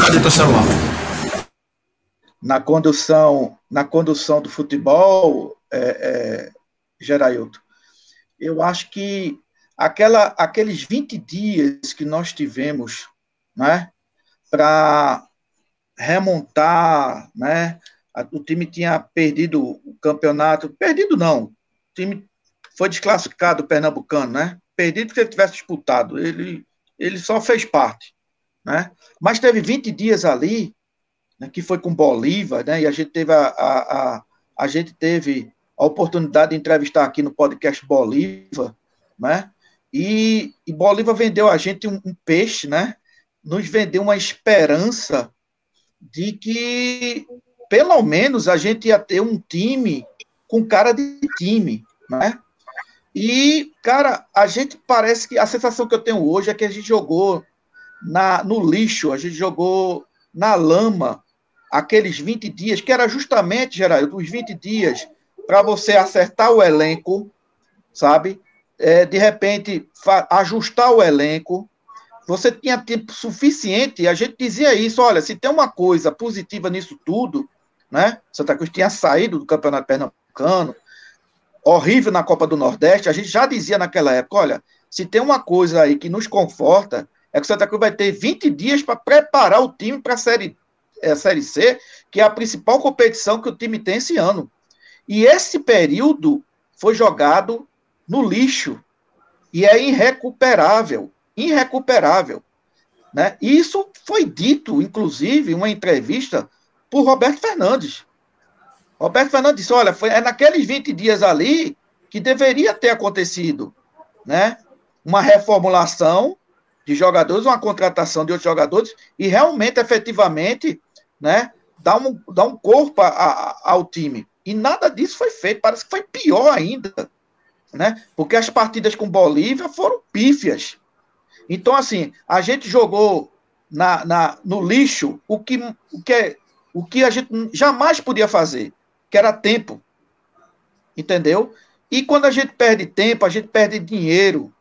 Cadê teu celular? Na condução, na condução do futebol, é, é, Gerailton, eu acho que aquela, aqueles 20 dias que nós tivemos né, para remontar, né, o time tinha perdido o campeonato, perdido não, o time foi desclassificado pernambucano, né? Perdido que ele tivesse disputado, ele, ele só fez parte, né? Mas teve 20 dias ali, né, que foi com Bolívar, né? E a gente teve a, a, a, a gente teve a oportunidade de entrevistar aqui no podcast Bolívar, né? E, e Bolívar vendeu a gente um, um, peixe, né? Nos vendeu uma esperança de que, pelo menos, a gente ia ter um time com cara de time, né? E, cara, a gente parece que a sensação que eu tenho hoje é que a gente jogou na, no lixo, a gente jogou na lama aqueles 20 dias, que era justamente, Geraldo, os 20 dias para você acertar o elenco, sabe? É, de repente, ajustar o elenco. Você tinha tempo suficiente, a gente dizia isso, olha, se tem uma coisa positiva nisso tudo, né? Santa Cruz tinha saído do Campeonato Pernambucano, horrível na Copa do Nordeste, a gente já dizia naquela época, olha, se tem uma coisa aí que nos conforta, é que Santa Cruz vai ter 20 dias para preparar o time para a série, é, série C, que é a principal competição que o time tem esse ano. E esse período foi jogado no lixo e é irrecuperável, irrecuperável, né? Isso foi dito, inclusive, em uma entrevista por Roberto Fernandes. Roberto Fernandes disse: olha, foi é naqueles 20 dias ali que deveria ter acontecido, né? Uma reformulação de jogadores, uma contratação de outros jogadores e realmente, efetivamente, né? Dar um, dar um corpo a, a, ao time. E nada disso foi feito. Parece que foi pior ainda né? Porque as partidas com Bolívia foram pífias. Então, assim, a gente jogou na, na, no lixo o que, o, que, é, o que a gente jamais podia fazer, que era tempo. Entendeu? E quando a gente perde tempo, a gente perde dinheiro.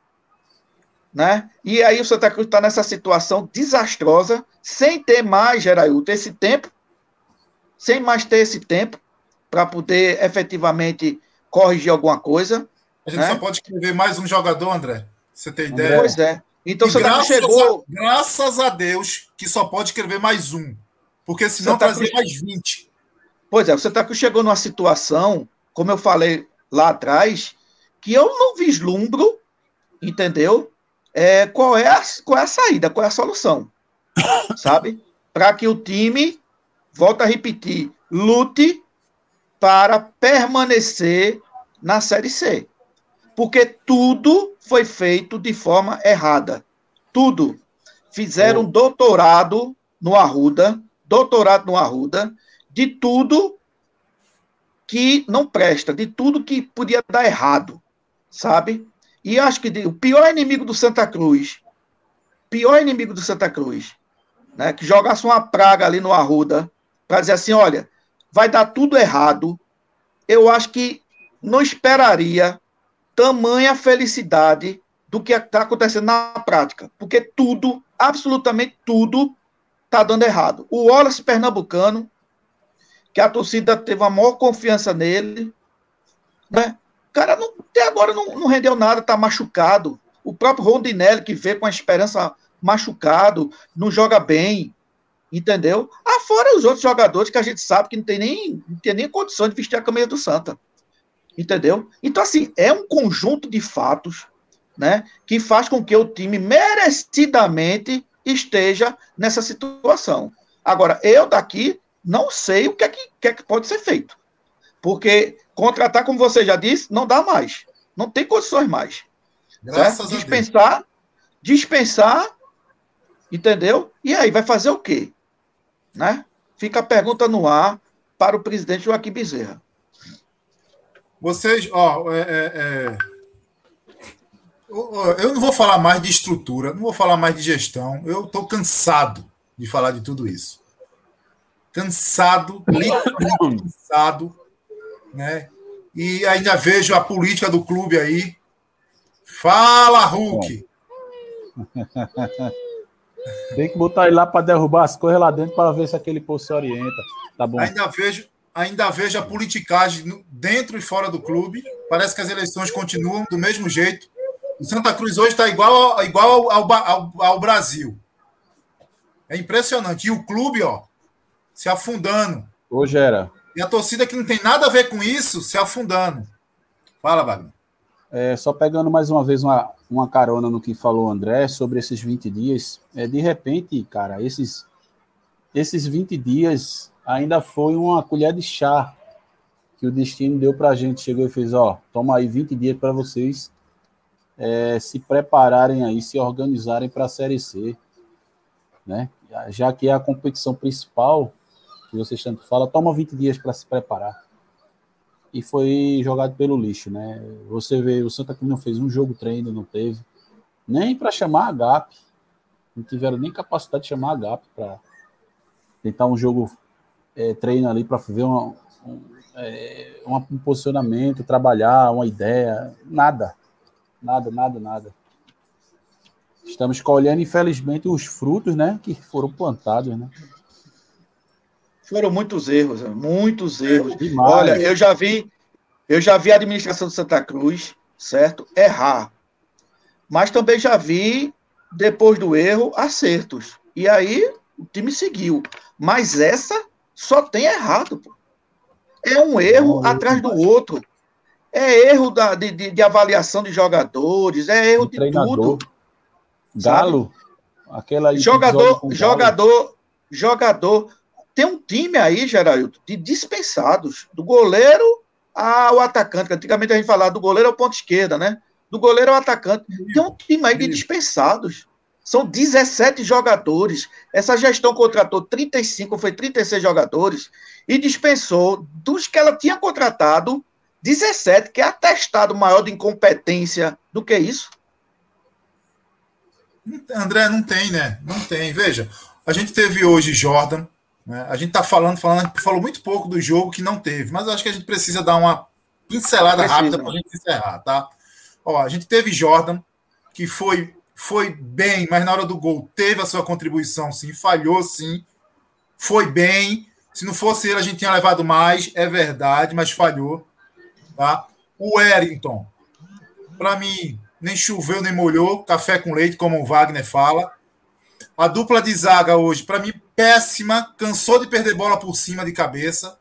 Né? E aí o Santa Cruz está nessa situação desastrosa, sem ter mais, Gerailton, esse tempo, sem mais ter esse tempo para poder efetivamente corrigir alguma coisa.
A gente né? só pode escrever mais um jogador, André. Você tem ideia?
Pois é. Então
você graças chegou. A, graças a Deus que só pode escrever mais um. Porque senão Santa trazia Cruz... mais 20.
Pois é, Santa Cruz chegou numa situação, como eu falei lá atrás, que eu não vislumbro, entendeu? É, qual, é a, qual é a saída, qual é a solução. sabe? Para que o time, volta a repetir, lute para permanecer na Série C porque tudo foi feito de forma errada. Tudo. Fizeram oh. doutorado no Arruda, doutorado no Arruda, de tudo que não presta, de tudo que podia dar errado, sabe? E acho que o pior inimigo do Santa Cruz, pior inimigo do Santa Cruz, né, que jogasse uma praga ali no Arruda, para dizer assim, olha, vai dar tudo errado, eu acho que não esperaria tamanha felicidade do que está acontecendo na prática, porque tudo, absolutamente tudo, está dando errado. O Wallace Pernambucano, que a torcida teve a maior confiança nele, né? O cara não, até agora não, não rendeu nada, tá machucado. O próprio Rondinelli, que veio com a esperança machucado, não joga bem, entendeu? Afora os outros jogadores que a gente sabe que não tem nem, não tem nem condição de vestir a camisa do Santa. Entendeu? Então, assim, é um conjunto de fatos né, que faz com que o time merecidamente esteja nessa situação. Agora, eu daqui não sei o que é que, que, é que pode ser feito. Porque contratar, como você já disse, não dá mais. Não tem condições mais. Graças dispensar, dispensar, entendeu? E aí, vai fazer o quê? Né? Fica a pergunta no ar para o presidente Joaquim Bezerra.
Vocês, ó, é, é, é... Eu não vou falar mais de estrutura, não vou falar mais de gestão. Eu estou cansado de falar de tudo isso. Cansado, literalmente cansado, né? E ainda vejo a política do clube aí. Fala, Hulk!
Tem que botar ele lá para derrubar as coisas lá dentro para ver se aquele poço se orienta. Tá bom.
Ainda vejo, ainda vejo a politicagem dentro e fora do clube. Parece que as eleições continuam do mesmo jeito. O Santa Cruz hoje está igual, igual ao, ao, ao, Brasil. É impressionante. E o clube, ó, se afundando.
Hoje era.
E a torcida que não tem nada a ver com isso, se afundando. Fala, Wagner.
É, só pegando mais uma vez uma, uma carona no que falou o André sobre esses 20 dias. É, de repente, cara, esses, esses 20 dias ainda foi uma colher de chá que o destino deu para a gente. Chegou e fez: ó, toma aí 20 dias para vocês é, se prepararem aí, se organizarem para a Série C, né? Já que é a competição principal, que vocês tanto falam, toma 20 dias para se preparar. E foi jogado pelo lixo, né? Você vê, o Santa Cruz não fez um jogo treino, não teve, nem para chamar a GAP, não tiveram nem capacidade de chamar a GAP para tentar um jogo é, treino ali para ver uma, um, é, um posicionamento, trabalhar uma ideia, nada, nada, nada, nada. Estamos colhendo, infelizmente, os frutos, né, que foram plantados, né?
Foram muitos erros, muitos erros. Demais. Olha, eu já vi, eu já vi a administração de Santa Cruz, certo, errar, mas também já vi depois do erro acertos. E aí o time seguiu. Mas essa só tem errado. Pô. É um erro atrás do outro. É erro da, de, de, de, avaliação de jogadores, é erro de tudo.
Galo,
sabe? aquela jogador, jogador, jogador. Tem um time aí, Geraldo, de dispensados, do goleiro ao atacante. Antigamente a gente falava do goleiro ao ponto esquerda, né? Do goleiro ao atacante. Tem um time aí de dispensados. São 17 jogadores. Essa gestão contratou 35, foi 36 jogadores e dispensou dos que ela tinha contratado 17, que é atestado maior de incompetência do que isso.
André, não tem, né? Não tem. Veja, a gente teve hoje Jordan, né? a gente tá falando, falando, falou muito pouco do jogo que não teve, mas acho que a gente precisa dar uma pincelada precisa. rápida para a gente encerrar, tá? Ó, a gente teve Jordan, que foi foi bem, mas na hora do gol teve a sua contribuição, sim, falhou, sim, foi bem. Se não fosse ele, a gente tinha levado mais, é verdade, mas falhou. Tá? O Wellington, para mim, nem choveu nem molhou, café com leite, como o Wagner fala. A dupla de zaga hoje, para mim, péssima, cansou de perder bola por cima de cabeça.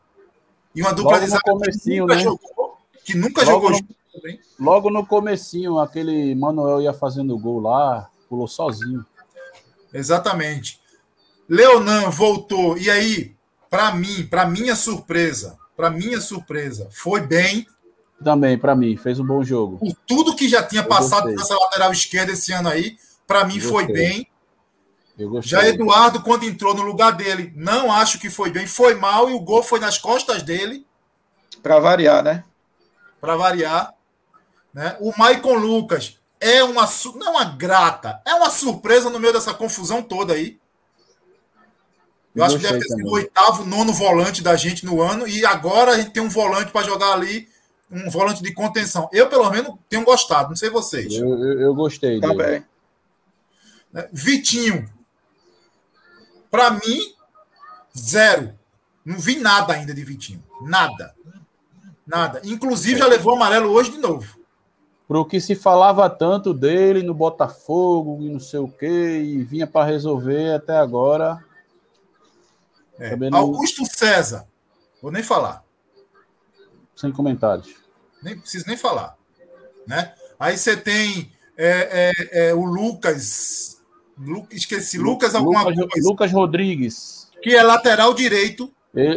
E uma dupla de zaga que nunca né? jogou, que nunca
Logo jogou no. Logo no comecinho, aquele Manuel ia fazendo gol lá, pulou sozinho.
Exatamente. Leonan voltou. E aí, para mim, para minha surpresa, para minha surpresa, foi bem.
Também, para mim, fez um bom jogo.
Por tudo que já tinha Eu passado gostei. nessa lateral esquerda esse ano aí, para mim Eu foi gostei. bem. Já Eduardo, quando entrou no lugar dele, não acho que foi bem, foi mal e o gol foi nas costas dele.
Para variar, né?
Para variar. Né? O Maicon Lucas é uma não uma grata, é uma surpresa no meio dessa confusão toda aí. Eu acho que deve ter sido o oitavo, nono volante da gente no ano, e agora a gente tem um volante para jogar ali, um volante de contenção. Eu, pelo menos, tenho gostado, não sei vocês.
Eu, eu, eu gostei
Também. Dele.
Né? Vitinho, para mim, zero. Não vi nada ainda de Vitinho. Nada. Nada. Inclusive, já levou amarelo hoje de novo.
Pro que se falava tanto dele no Botafogo e não sei o quê, e vinha para resolver até agora.
É. Não... Augusto César. Vou nem falar.
Sem comentários.
Nem preciso nem falar. Né? Aí você tem é, é, é, o Lucas. Lu, esqueci, Lucas alguma
Lucas, coisa. Lucas Rodrigues.
Que é lateral direito.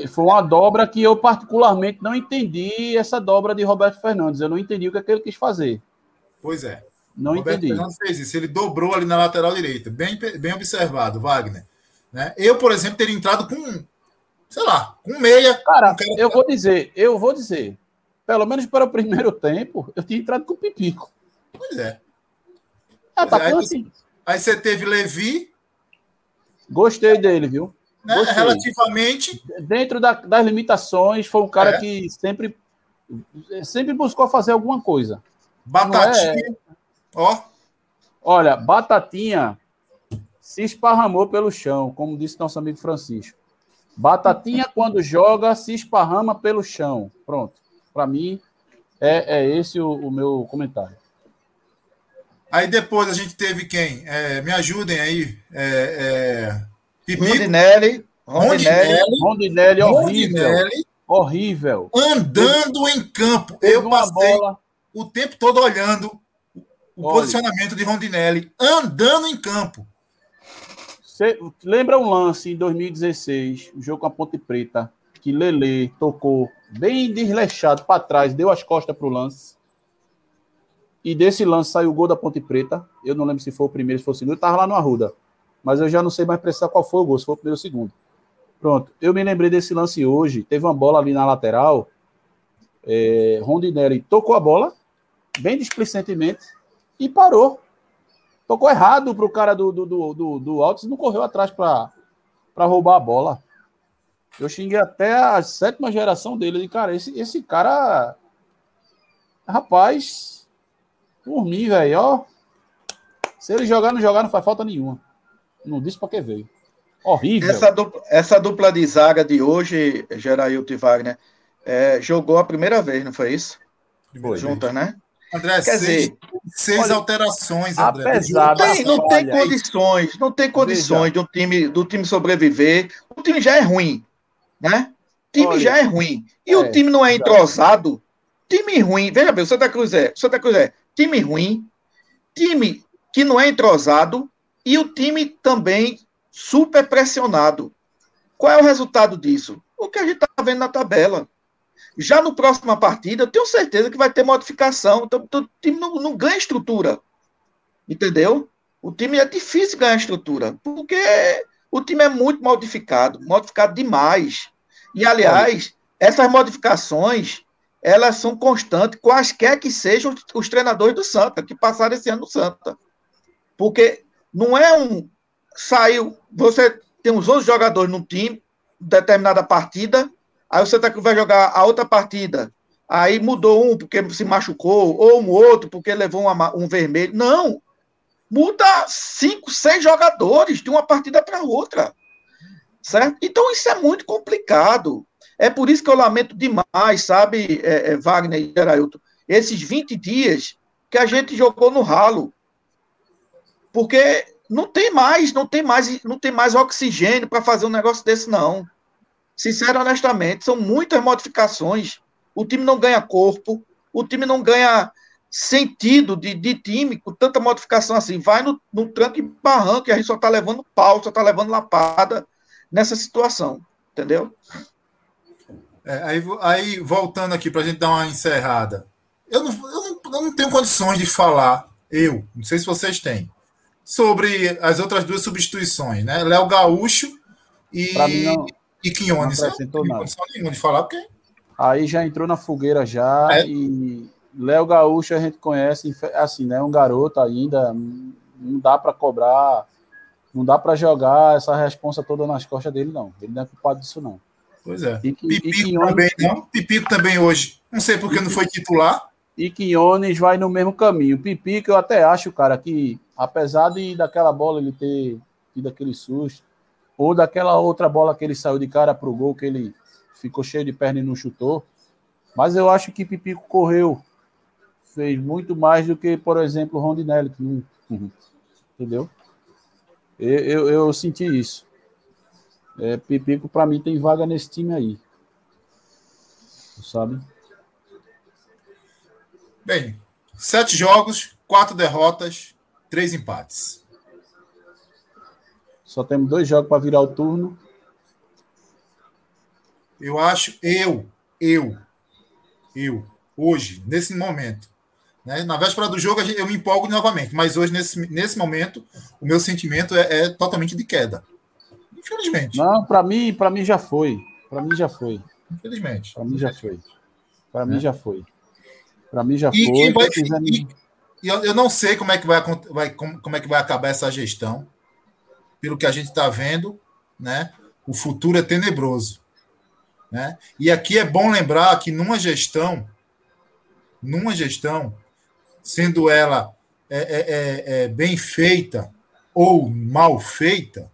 Foi uma dobra que eu particularmente não entendi essa dobra de Roberto Fernandes. Eu não entendi o que, é que ele quis fazer.
Pois é.
Não Roberto entendi.
Fernandes fez isso. Ele dobrou ali na lateral direita. Bem, bem observado, Wagner. Né? Eu, por exemplo, teria entrado com, sei lá, com meia.
Cara, com eu vou dizer, eu vou dizer. Pelo menos para o primeiro tempo, eu tinha entrado com o Pipico.
Pois é.
Ah, tá aí, assim.
aí você teve Levi.
Gostei dele, viu?
Né? Relativamente.
Dentro da, das limitações, foi um cara é. que sempre, sempre buscou fazer alguma coisa.
Batatinha. É... Ó.
Olha, Batatinha se esparramou pelo chão, como disse nosso amigo Francisco. Batatinha, quando joga, se esparrama pelo chão. Pronto. Para mim, é, é esse o, o meu comentário.
Aí depois a gente teve quem? É, me ajudem aí. É,
é, Rondinelli.
Rondinelli. Rondinelli, horrível. Horrível.
Andando em campo. Eu passei bola. o tempo todo olhando o Olha. posicionamento de Rondinelli. Andando em campo.
Você lembra um lance em 2016, o jogo com a Ponte Preta, que Lele tocou bem desleixado para trás, deu as costas para o lance. E desse lance saiu o gol da Ponte Preta. Eu não lembro se foi o primeiro, se foi o segundo. Eu estava lá no Arruda. Mas eu já não sei mais precisar qual foi o gol, se foi o primeiro ou o segundo. Pronto. Eu me lembrei desse lance hoje. Teve uma bola ali na lateral. É, Rondinelli tocou a bola, bem displicentemente, e parou. Tocou errado para o cara do, do, do, do, do Altos e não correu atrás para roubar a bola. Eu xinguei até a sétima geração dele. E, cara, esse, esse cara. Rapaz, por mim, velho, ó. Se ele jogar, não jogar, não faz falta nenhuma. Não disse para que veio. Horrível.
Essa dupla, essa dupla de zaga de hoje, Gerailton e Wagner, é, jogou a primeira vez, não foi isso? Foi, Juntas, né?
André, Quer seis, dizer, seis olha, alterações, André.
Apesar não tem, não tem condições, não tem condições de um time, do time sobreviver. O time já é ruim, né? O time olha, já é ruim. E é, o time não é entrosado. Time ruim. Veja bem, o Santa Cruz é. Santa Cruz é time ruim, time que não é entrosado e o time também super pressionado. Qual é o resultado disso? O que a gente está vendo na tabela. Já no próxima partida, eu tenho certeza que vai ter modificação. Então, então, o time não, não ganha estrutura. Entendeu? O time é difícil ganhar estrutura, porque o time é muito modificado, modificado demais. E, aliás, essas modificações elas são constantes, quaisquer que sejam os treinadores do Santa, que passaram esse ano no Santa. Porque não é um. Saiu. Você tem uns 11 jogadores no time, determinada partida, aí o Santa Cruz vai jogar a outra partida. Aí mudou um porque se machucou, ou um outro porque levou uma, um vermelho. Não! Muda cinco, seis jogadores de uma partida para outra. Certo? Então isso é muito complicado. É por isso que eu lamento demais, sabe, é, é, Wagner e Gerailton, esses 20 dias que a gente jogou no ralo. Porque não tem mais, não tem mais, não tem mais oxigênio para fazer um negócio desse, não. Sincero, honestamente, são muitas modificações. O time não ganha corpo, o time não ganha sentido de, de time com tanta modificação assim. Vai no, no tranco e barranco e a gente só está levando pau, só está levando lapada nessa situação. Entendeu?
É, aí, aí, voltando aqui para a gente dar uma encerrada. Eu não, eu, não, eu não tenho condições de falar, eu, não sei se vocês têm, sobre as outras duas substituições, né? Léo Gaúcho e, não, e Quinones. Não, não tenho condição nenhuma de falar, porque.
Aí já entrou na fogueira já é. e Léo Gaúcho a gente conhece, assim, né? Um garoto ainda, não dá para cobrar, não dá para jogar essa responsa toda nas costas dele, não. Ele não é culpado disso, não.
Pois é. E, Pipico e também não. Pipico também hoje. Não sei porque não foi titular.
E Quinones vai no mesmo caminho. Pipico, eu até acho, cara, que apesar de daquela bola ele ter tido aquele susto, ou daquela outra bola que ele saiu de cara pro gol, que ele ficou cheio de perna e não chutou. Mas eu acho que Pipico correu, fez muito mais do que, por exemplo, o Rondinelli, que não, entendeu? Eu, eu, eu, senti isso. É, Pipico, para mim, tem vaga nesse time aí. Sabe?
Bem, sete jogos, quatro derrotas, três empates.
Só temos dois jogos para virar o turno.
Eu acho, eu, eu, eu, hoje, nesse momento, né? na véspera do jogo eu me empolgo novamente, mas hoje, nesse, nesse momento, o meu sentimento é, é totalmente de queda. Infelizmente.
Não, para mim, para mim já foi. Para mim já foi.
Infelizmente.
Para mim já foi. Para mim já foi. Para mim já
e
foi.
Vai, e, e eu, eu não sei como é que vai, vai como, como é que vai acabar essa gestão pelo que a gente está vendo, né, o futuro é tenebroso. Né? E aqui é bom lembrar que numa gestão, numa gestão, sendo ela é, é, é, é bem feita ou mal feita,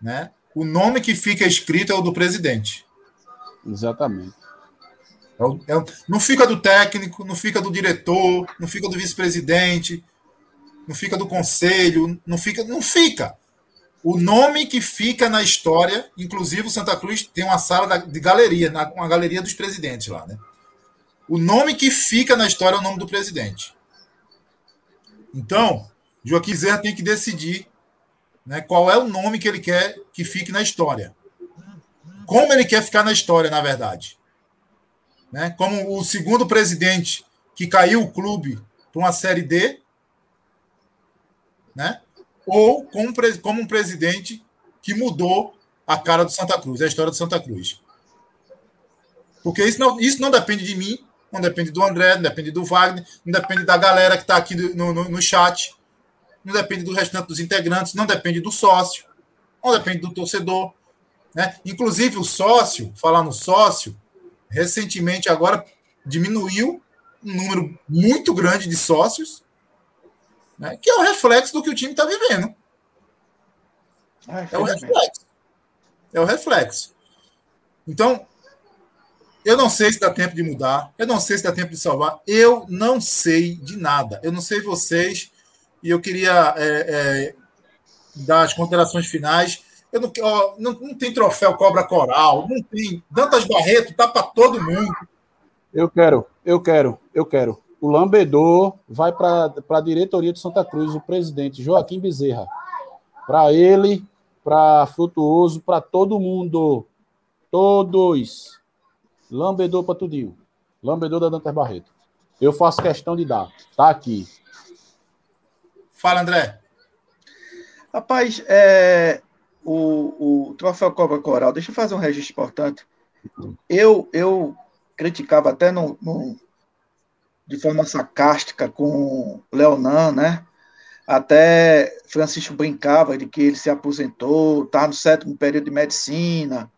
né, o nome que fica escrito é o do presidente.
Exatamente.
É, é não fica do técnico, não fica do diretor, não fica do vice-presidente, não fica do conselho, não fica, não fica o nome que fica na história, inclusive o Santa Cruz tem uma sala de galeria, uma galeria dos presidentes lá, né? O nome que fica na história é o nome do presidente. Então, Joaquim Zerra tem que decidir né, qual é o nome que ele quer que fique na história. Como ele quer ficar na história, na verdade. Né? Como o segundo presidente que caiu o clube para uma Série D, né? ou como, como um presidente que mudou a cara do Santa Cruz, a história do Santa Cruz. Porque isso não, isso não depende de mim, não depende do André, não depende do Wagner, não depende da galera que está aqui no, no, no, chat, não depende do restante dos integrantes, não depende do sócio, não depende do torcedor. Né? Inclusive, o sócio, falar no sócio, recentemente agora diminuiu um número muito grande de sócios né? que é o reflexo do que o time está vivendo. Ah, é o reflexo. É o reflexo. Então, eu não sei se dá tempo de mudar, eu não sei se dá tempo de salvar, eu não sei de nada. Eu não sei vocês, e eu queria é, é, dar as considerações finais. Eu não, ó, não, não, tem troféu Cobra Coral, não tem. Dantas Barreto tá para todo mundo.
Eu quero, eu quero, eu quero o Lambedor vai para a diretoria de Santa Cruz, o presidente Joaquim Bezerra. Para ele, para Frutuoso, para todo mundo. Todos. Lambedor para tudinho. Lambedor da Dantas Barreto. Eu faço questão de dar. Tá aqui.
Fala, André.
Rapaz, é, o, o troféu Cobra Coral, deixa eu fazer um registro importante. Eu, eu criticava até no, no de forma sarcástica com Leonan, né? Até Francisco brincava de que ele se aposentou, está no sétimo período de medicina,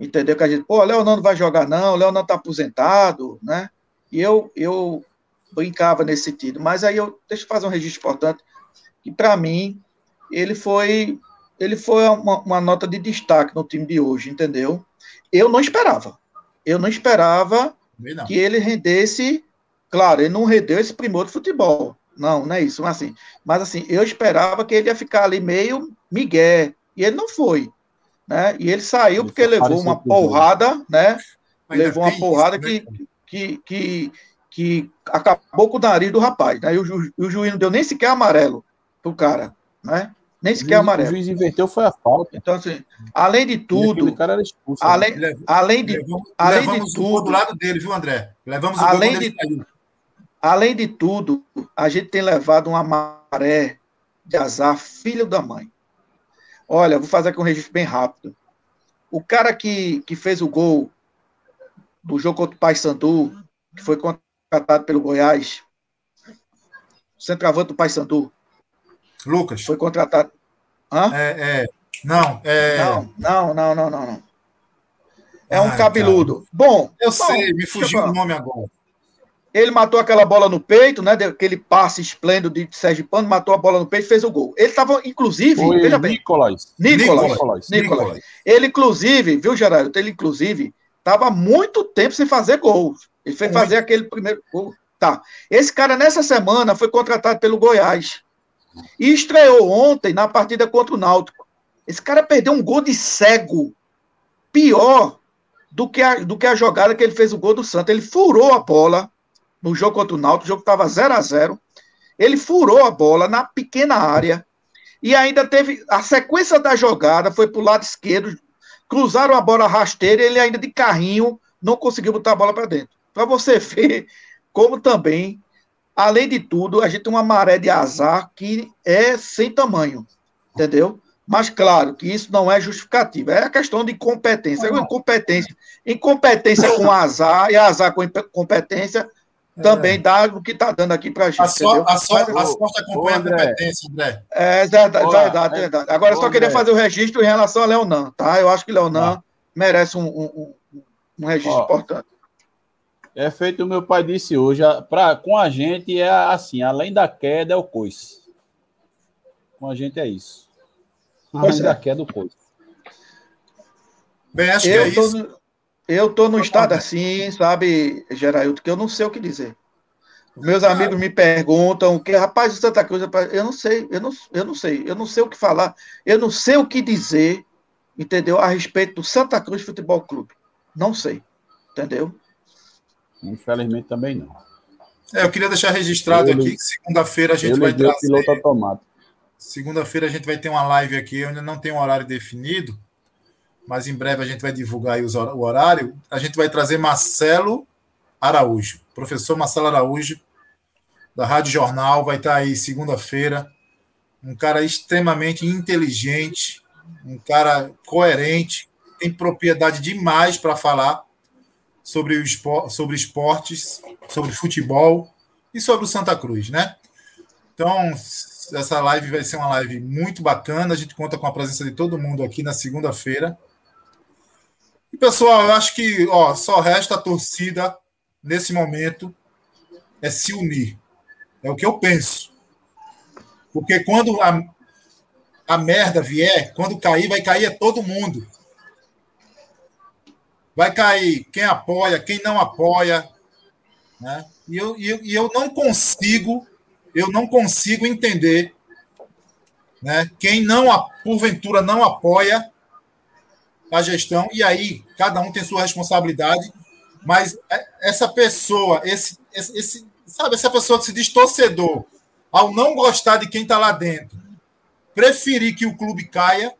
entendeu? Que a gente, pô, Leonan não vai jogar não, Leonan está aposentado, né? E eu, eu brincava nesse sentido. Mas aí eu, deixa eu fazer um registro importante, que para mim, ele foi, ele foi uma, uma nota de destaque no time de hoje, entendeu? Eu não esperava. Eu não esperava não. que ele rendesse Claro, ele não rendeu esse primor de futebol. Não, não é isso. Mas assim, mas assim, eu esperava que ele ia ficar ali meio migué. E ele não foi. Né? E ele saiu ele porque levou uma porrada, né? levou uma porrada isso, que, né? que, que, que acabou com o nariz do rapaz. Né? E o, ju, o juiz não deu nem sequer amarelo pro cara. Né? Nem sequer amarelo.
O juiz inverteu, foi a falta.
Então, assim, além de tudo.
cara era expulso,
além, né? além de, levamos, além levamos de tudo.
do lado dele, viu, André?
Levamos o além de, Além de tudo, a gente tem levado uma maré de azar, filho da mãe. Olha, vou fazer aqui um registro bem rápido. O cara que, que fez o gol do jogo contra o Paysandu, que foi contratado pelo Goiás, centroavante do Paysandu.
Lucas.
Foi contratado.
Hã? É, é, não, é...
não, não, não, não, não, não. É um cabeludo. Bom,
eu bom, sei, me fugiu o nome agora.
ele matou aquela bola no peito, né? Aquele passe esplêndido de Sérgio Pano, matou a bola no peito e fez o gol. Ele estava, inclusive,
Foi
veja bem.
Nicolas.
Nicolas.
Nicolas.
Nicolas. Ele, inclusive, viu, Geraldo? Ele, inclusive, estava muito tempo sem fazer gols. Ele foi fazer aquele primeiro gol. Tá. Esse cara, nessa semana, foi contratado pelo Goiás. E estreou ontem na partida contra o Náutico. Esse cara perdeu um gol de cego. Pior do que a, do que a jogada que ele fez o gol do Santos. Ele furou a bola no jogo contra o Náutico. O jogo estava 0 a 0 Ele furou a bola na pequena área. E ainda teve. A sequência da jogada foi para o lado esquerdo. Cruzaram a bola rasteira e ele ainda de carrinho não conseguiu botar a bola para dentro. Para você ver como também, além de tudo, a gente tem uma maré de azar que é sem tamanho. Entendeu? Mas claro que isso não é justificativo. É a questão de competência. Incompetência, incompetência com azar e azar com competência também dá o que está dando aqui para a gente.
A, a sorte acompanha
Ô,
a competência, André.
É verdade, verdade,
é-
verdade. Agora eu só
Ô,
queria
André.
fazer o registro em relação a Leonan, tá? Eu acho que Leonan
Tá.
merece um, um, um- um registro
Ó.
importante.
É feito o meu pai disse hoje. Pra, com a gente é assim: além da queda é o coice. Com a gente é isso. Além
Pois é.
da queda é o coice.
Bem, acho que é
Eu tô,
isso.
no, eu tô no
Tá
estado assim, sabe, Geraildo, que eu não sei o que dizer. Meus amigos me perguntam que, rapaz, o Santa Cruz, rapaz, eu não sei, eu não, eu não sei, eu não sei o que falar, eu não sei o que dizer, entendeu? A respeito do Santa Cruz Futebol Clube. Não sei, entendeu?
Infelizmente também não.
É, eu queria deixar registrado
Eu
aqui que segunda-feira a gente vai trazer.
piloto automático.
Segunda-feira a gente vai ter uma live aqui, eu ainda não tem um horário definido, mas em breve a gente vai divulgar o horário. A gente vai trazer Marcelo Araújo, professor Marcelo Araújo, da Rádio Jornal, vai estar aí segunda-feira. Um cara extremamente inteligente, um cara coerente, tem propriedade demais para falar sobre, o espor- sobre esportes, sobre futebol e sobre o Santa Cruz, né? Então, essa live vai ser uma live muito bacana. A gente conta com a presença de todo mundo aqui na segunda-feira. E, pessoal, eu acho que ó, só resta a torcida, nesse momento, é se unir. É o que eu penso. Porque quando a, a merda vier, quando cair, vai cair é todo mundo. Vai cair quem apoia, quem não apoia. Né? E, eu, e, eu, e eu não consigo eu não consigo entender né, quem não, porventura, não apoia a gestão, e aí cada um tem sua responsabilidade, mas é- essa pessoa, esse, esse- sabe, essa pessoa que se diz torcedor, ao não gostar de quem está lá dentro, preferir que o clube caia,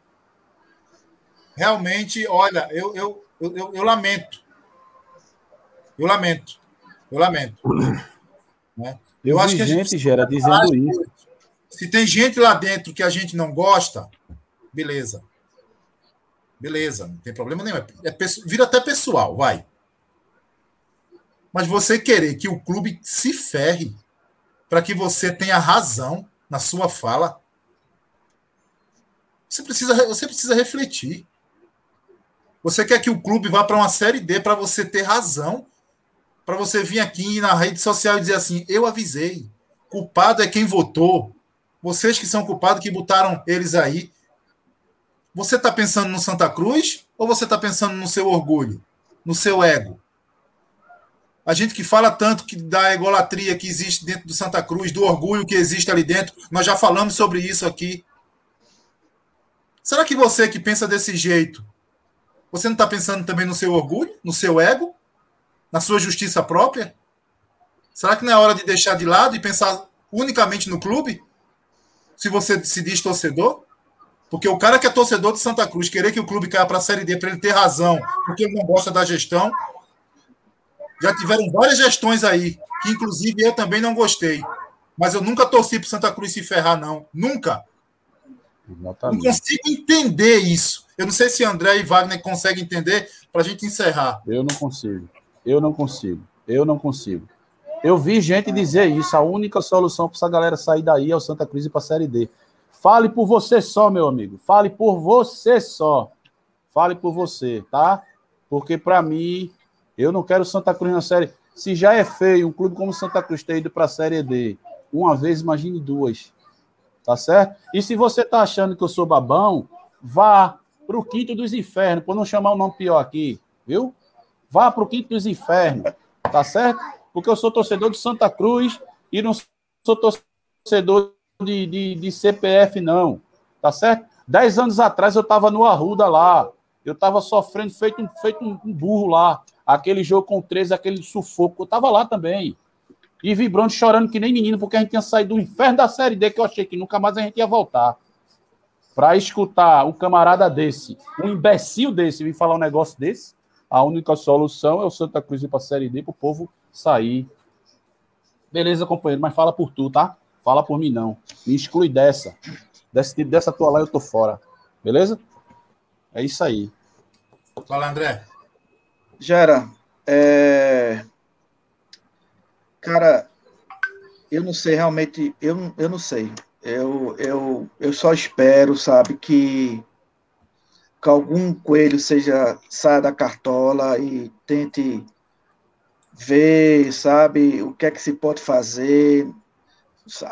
realmente, olha, eu, eu, eu, eu, eu lamento. Eu lamento. Eu lamento. Né?
Eu,
Eu acho que a gente
Gera, dizendo isso.
Se tem gente lá dentro que a gente não gosta, beleza. Beleza, não tem problema nenhum. É, é vira até pessoal, vai. Mas você querer que o clube se ferre para que você tenha razão na sua fala, você precisa, você precisa refletir. Você quer que o clube vá para uma série D para você ter razão, para você vir aqui na rede social e dizer assim: eu avisei. Culpado é quem votou. Vocês que são culpados que botaram eles aí. Você está pensando no Santa Cruz ou você está pensando no seu orgulho, no seu ego? A gente que fala tanto que da egolatria que existe dentro do Santa Cruz, do orgulho que existe ali dentro, nós já falamos sobre isso aqui. Será que você que pensa desse jeito, você não está pensando também no seu orgulho, no seu ego, na sua justiça própria? Será que não é hora de deixar de lado e pensar unicamente no clube? Se você se diz torcedor? Porque o cara que é torcedor de Santa Cruz, querer que o clube caia para a Série D para ele ter razão, porque ele não gosta da gestão. Já tiveram várias gestões aí, que inclusive eu também não gostei. Mas eu nunca torci para Santa Cruz se ferrar, não. Nunca. Não
Exatamente.
consigo entender isso. Eu não sei se André e Wagner conseguem entender para a gente encerrar.
Eu não consigo. Eu não consigo. Eu não consigo. Eu vi gente dizer isso. A única solução para essa galera sair daí é o Santa Cruz e para a Série D. Fale por você só, meu amigo. Fale por você só. Fale por você, tá? Porque para mim, eu não quero Santa Cruz na Série. Se já é feio um clube como Santa Cruz ter ido para a Série D uma vez, imagine duas. Tá certo? E se você tá achando que eu sou babão, vá para o quinto dos infernos, por não chamar o nome pior aqui, viu? Vá para o quinto dos infernos, tá certo? Porque eu sou torcedor de Santa Cruz e não sou torcedor de, de, de CPF, não, tá certo? Dez anos atrás eu estava no Arruda lá, eu estava sofrendo feito, feito um, um burro lá, aquele jogo com 13, aquele sufoco, eu estava lá também. E vibrando, chorando que nem menino, porque a gente tinha saído do inferno da Série D, que eu achei que nunca mais a gente ia voltar para escutar um camarada desse, um imbecil desse, vir falar um negócio desse, a única solução é o Santa Cruz ir para a Série D para o povo sair. Beleza, companheiro, mas fala por tu, tá? Fala por mim, não. Me exclui dessa. Desse, dessa tua lá eu tô fora. Beleza? É isso aí.
Fala, André.
Gera, é... cara, eu não sei realmente, eu, eu não sei. Eu, eu, eu só espero, sabe, que, que algum coelho seja saia da cartola e tente ver, sabe, o que é que se pode fazer,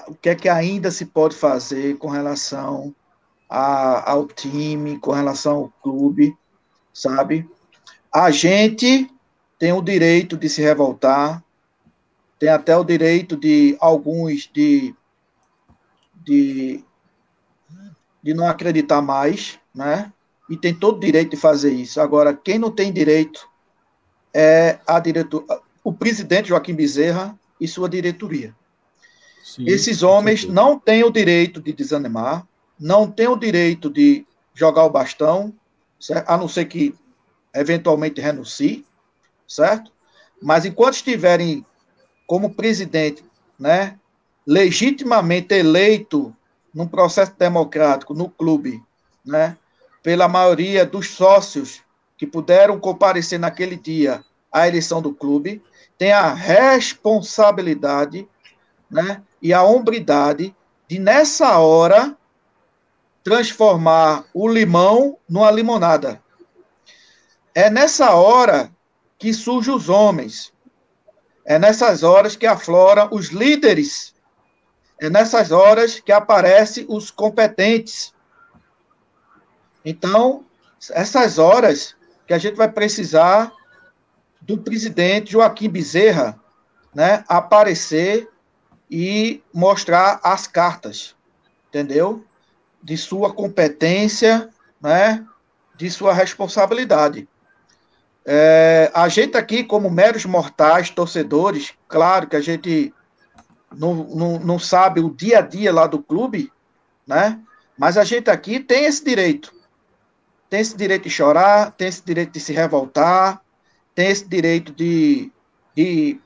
o que é que ainda se pode fazer com relação a, ao time, com relação ao clube, sabe? A gente tem o direito de se revoltar, tem até o direito de alguns de de, de não acreditar mais, né? E tem todo o direito de fazer isso. Agora, quem não tem direito é a diretor, o presidente Joaquim Bezerra e sua diretoria. Sim, Esses homens não têm o direito de desanimar, não têm o direito de jogar o bastão, certo? a não ser que eventualmente renuncie, certo? Mas enquanto estiverem como presidente, né, legitimamente eleito num processo democrático no clube, né, pela maioria dos sócios que puderam comparecer naquele dia à eleição do clube, tem a responsabilidade, né, e a hombridade de nessa hora transformar o limão numa limonada. É nessa hora que surgem os homens. É nessas horas que afloram os líderes é nessas horas que aparecem os competentes. Então, essas horas que a gente vai precisar do presidente Joaquim Bezerra, né, aparecer e mostrar as cartas, entendeu? De sua competência, né, de sua responsabilidade. É, a gente aqui, como meros mortais, torcedores, claro que a gente não, não, não sabe o dia a dia lá do clube, né? Mas a gente aqui tem esse direito. Tem esse direito de chorar, tem esse direito de se revoltar, tem esse direito de, de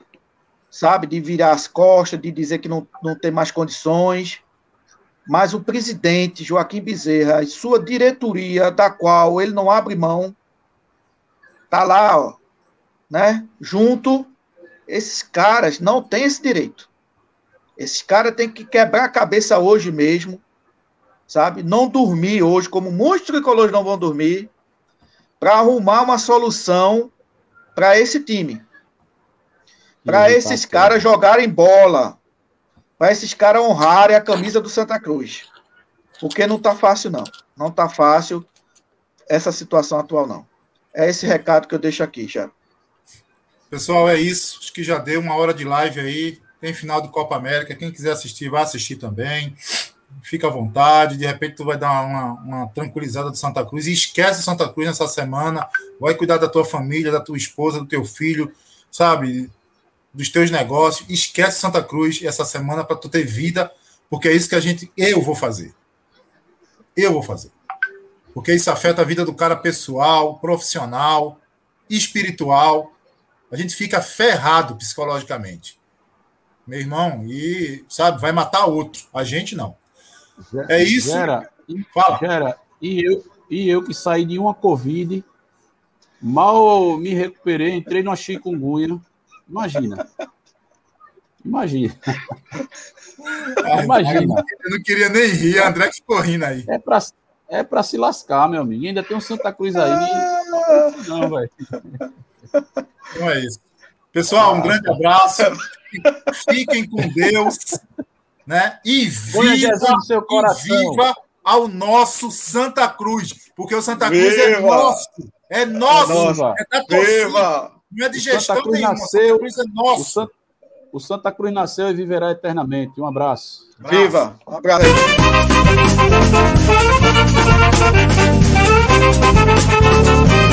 sabe, de virar as costas, de dizer que não, não tem mais condições. Mas o presidente Joaquim Bezerra e sua diretoria, da qual ele não abre mão, tá lá, ó, né? Junto, esses caras não têm esse direito. Esse cara tem que quebrar a cabeça hoje mesmo, sabe? Não dormir hoje, como muitos tricolores não vão dormir, para arrumar uma solução para esse time. Para esses caras jogarem bola. Para esses caras honrarem a camisa do Santa Cruz. Porque não está fácil, não. Não está fácil essa situação atual, não. É esse recado que eu deixo aqui, já.
Pessoal, é isso. Acho que já deu uma hora de live aí. Tem final de Copa América. Quem quiser assistir, vai assistir também. Fica à vontade. De repente, tu vai dar uma, uma tranquilizada do Santa Cruz. E esquece Santa Cruz nessa semana. Vai cuidar da tua família, da tua esposa, do teu filho, sabe? Dos teus negócios. Esquece Santa Cruz essa semana para tu ter vida, porque é isso que a gente. Eu vou fazer. Eu vou fazer. Porque isso afeta a vida do cara pessoal, profissional, espiritual. A gente fica ferrado psicologicamente meu irmão, e, sabe, vai matar outro. A gente não. É isso.
Gera, Fala. Gera, e eu, e eu que saí de uma Covid, mal me recuperei, entrei numa chikungunya. Imagina. Imagina.
Imagina. Eu não queria nem rir, André ficou rindo aí.
É para é pra se lascar, meu amigo. ainda tem um Santa Cruz aí. Não, velho.
Então é isso. Pessoal, um ah, grande tá. abraço. Fiquem com Deus. Né? E viva, e viva ao nosso Santa Cruz, porque o Santa Cruz é
viva.
É, é nosso, é nosso,
viva.
é da torcida, não é de
gestão Santa Cruz
nenhuma,
nasceu,
Santa Cruz é nosso.
O, San... o Santa Cruz nasceu e viverá eternamente. Um abraço. abraço.
Viva! Um abraço. Aí.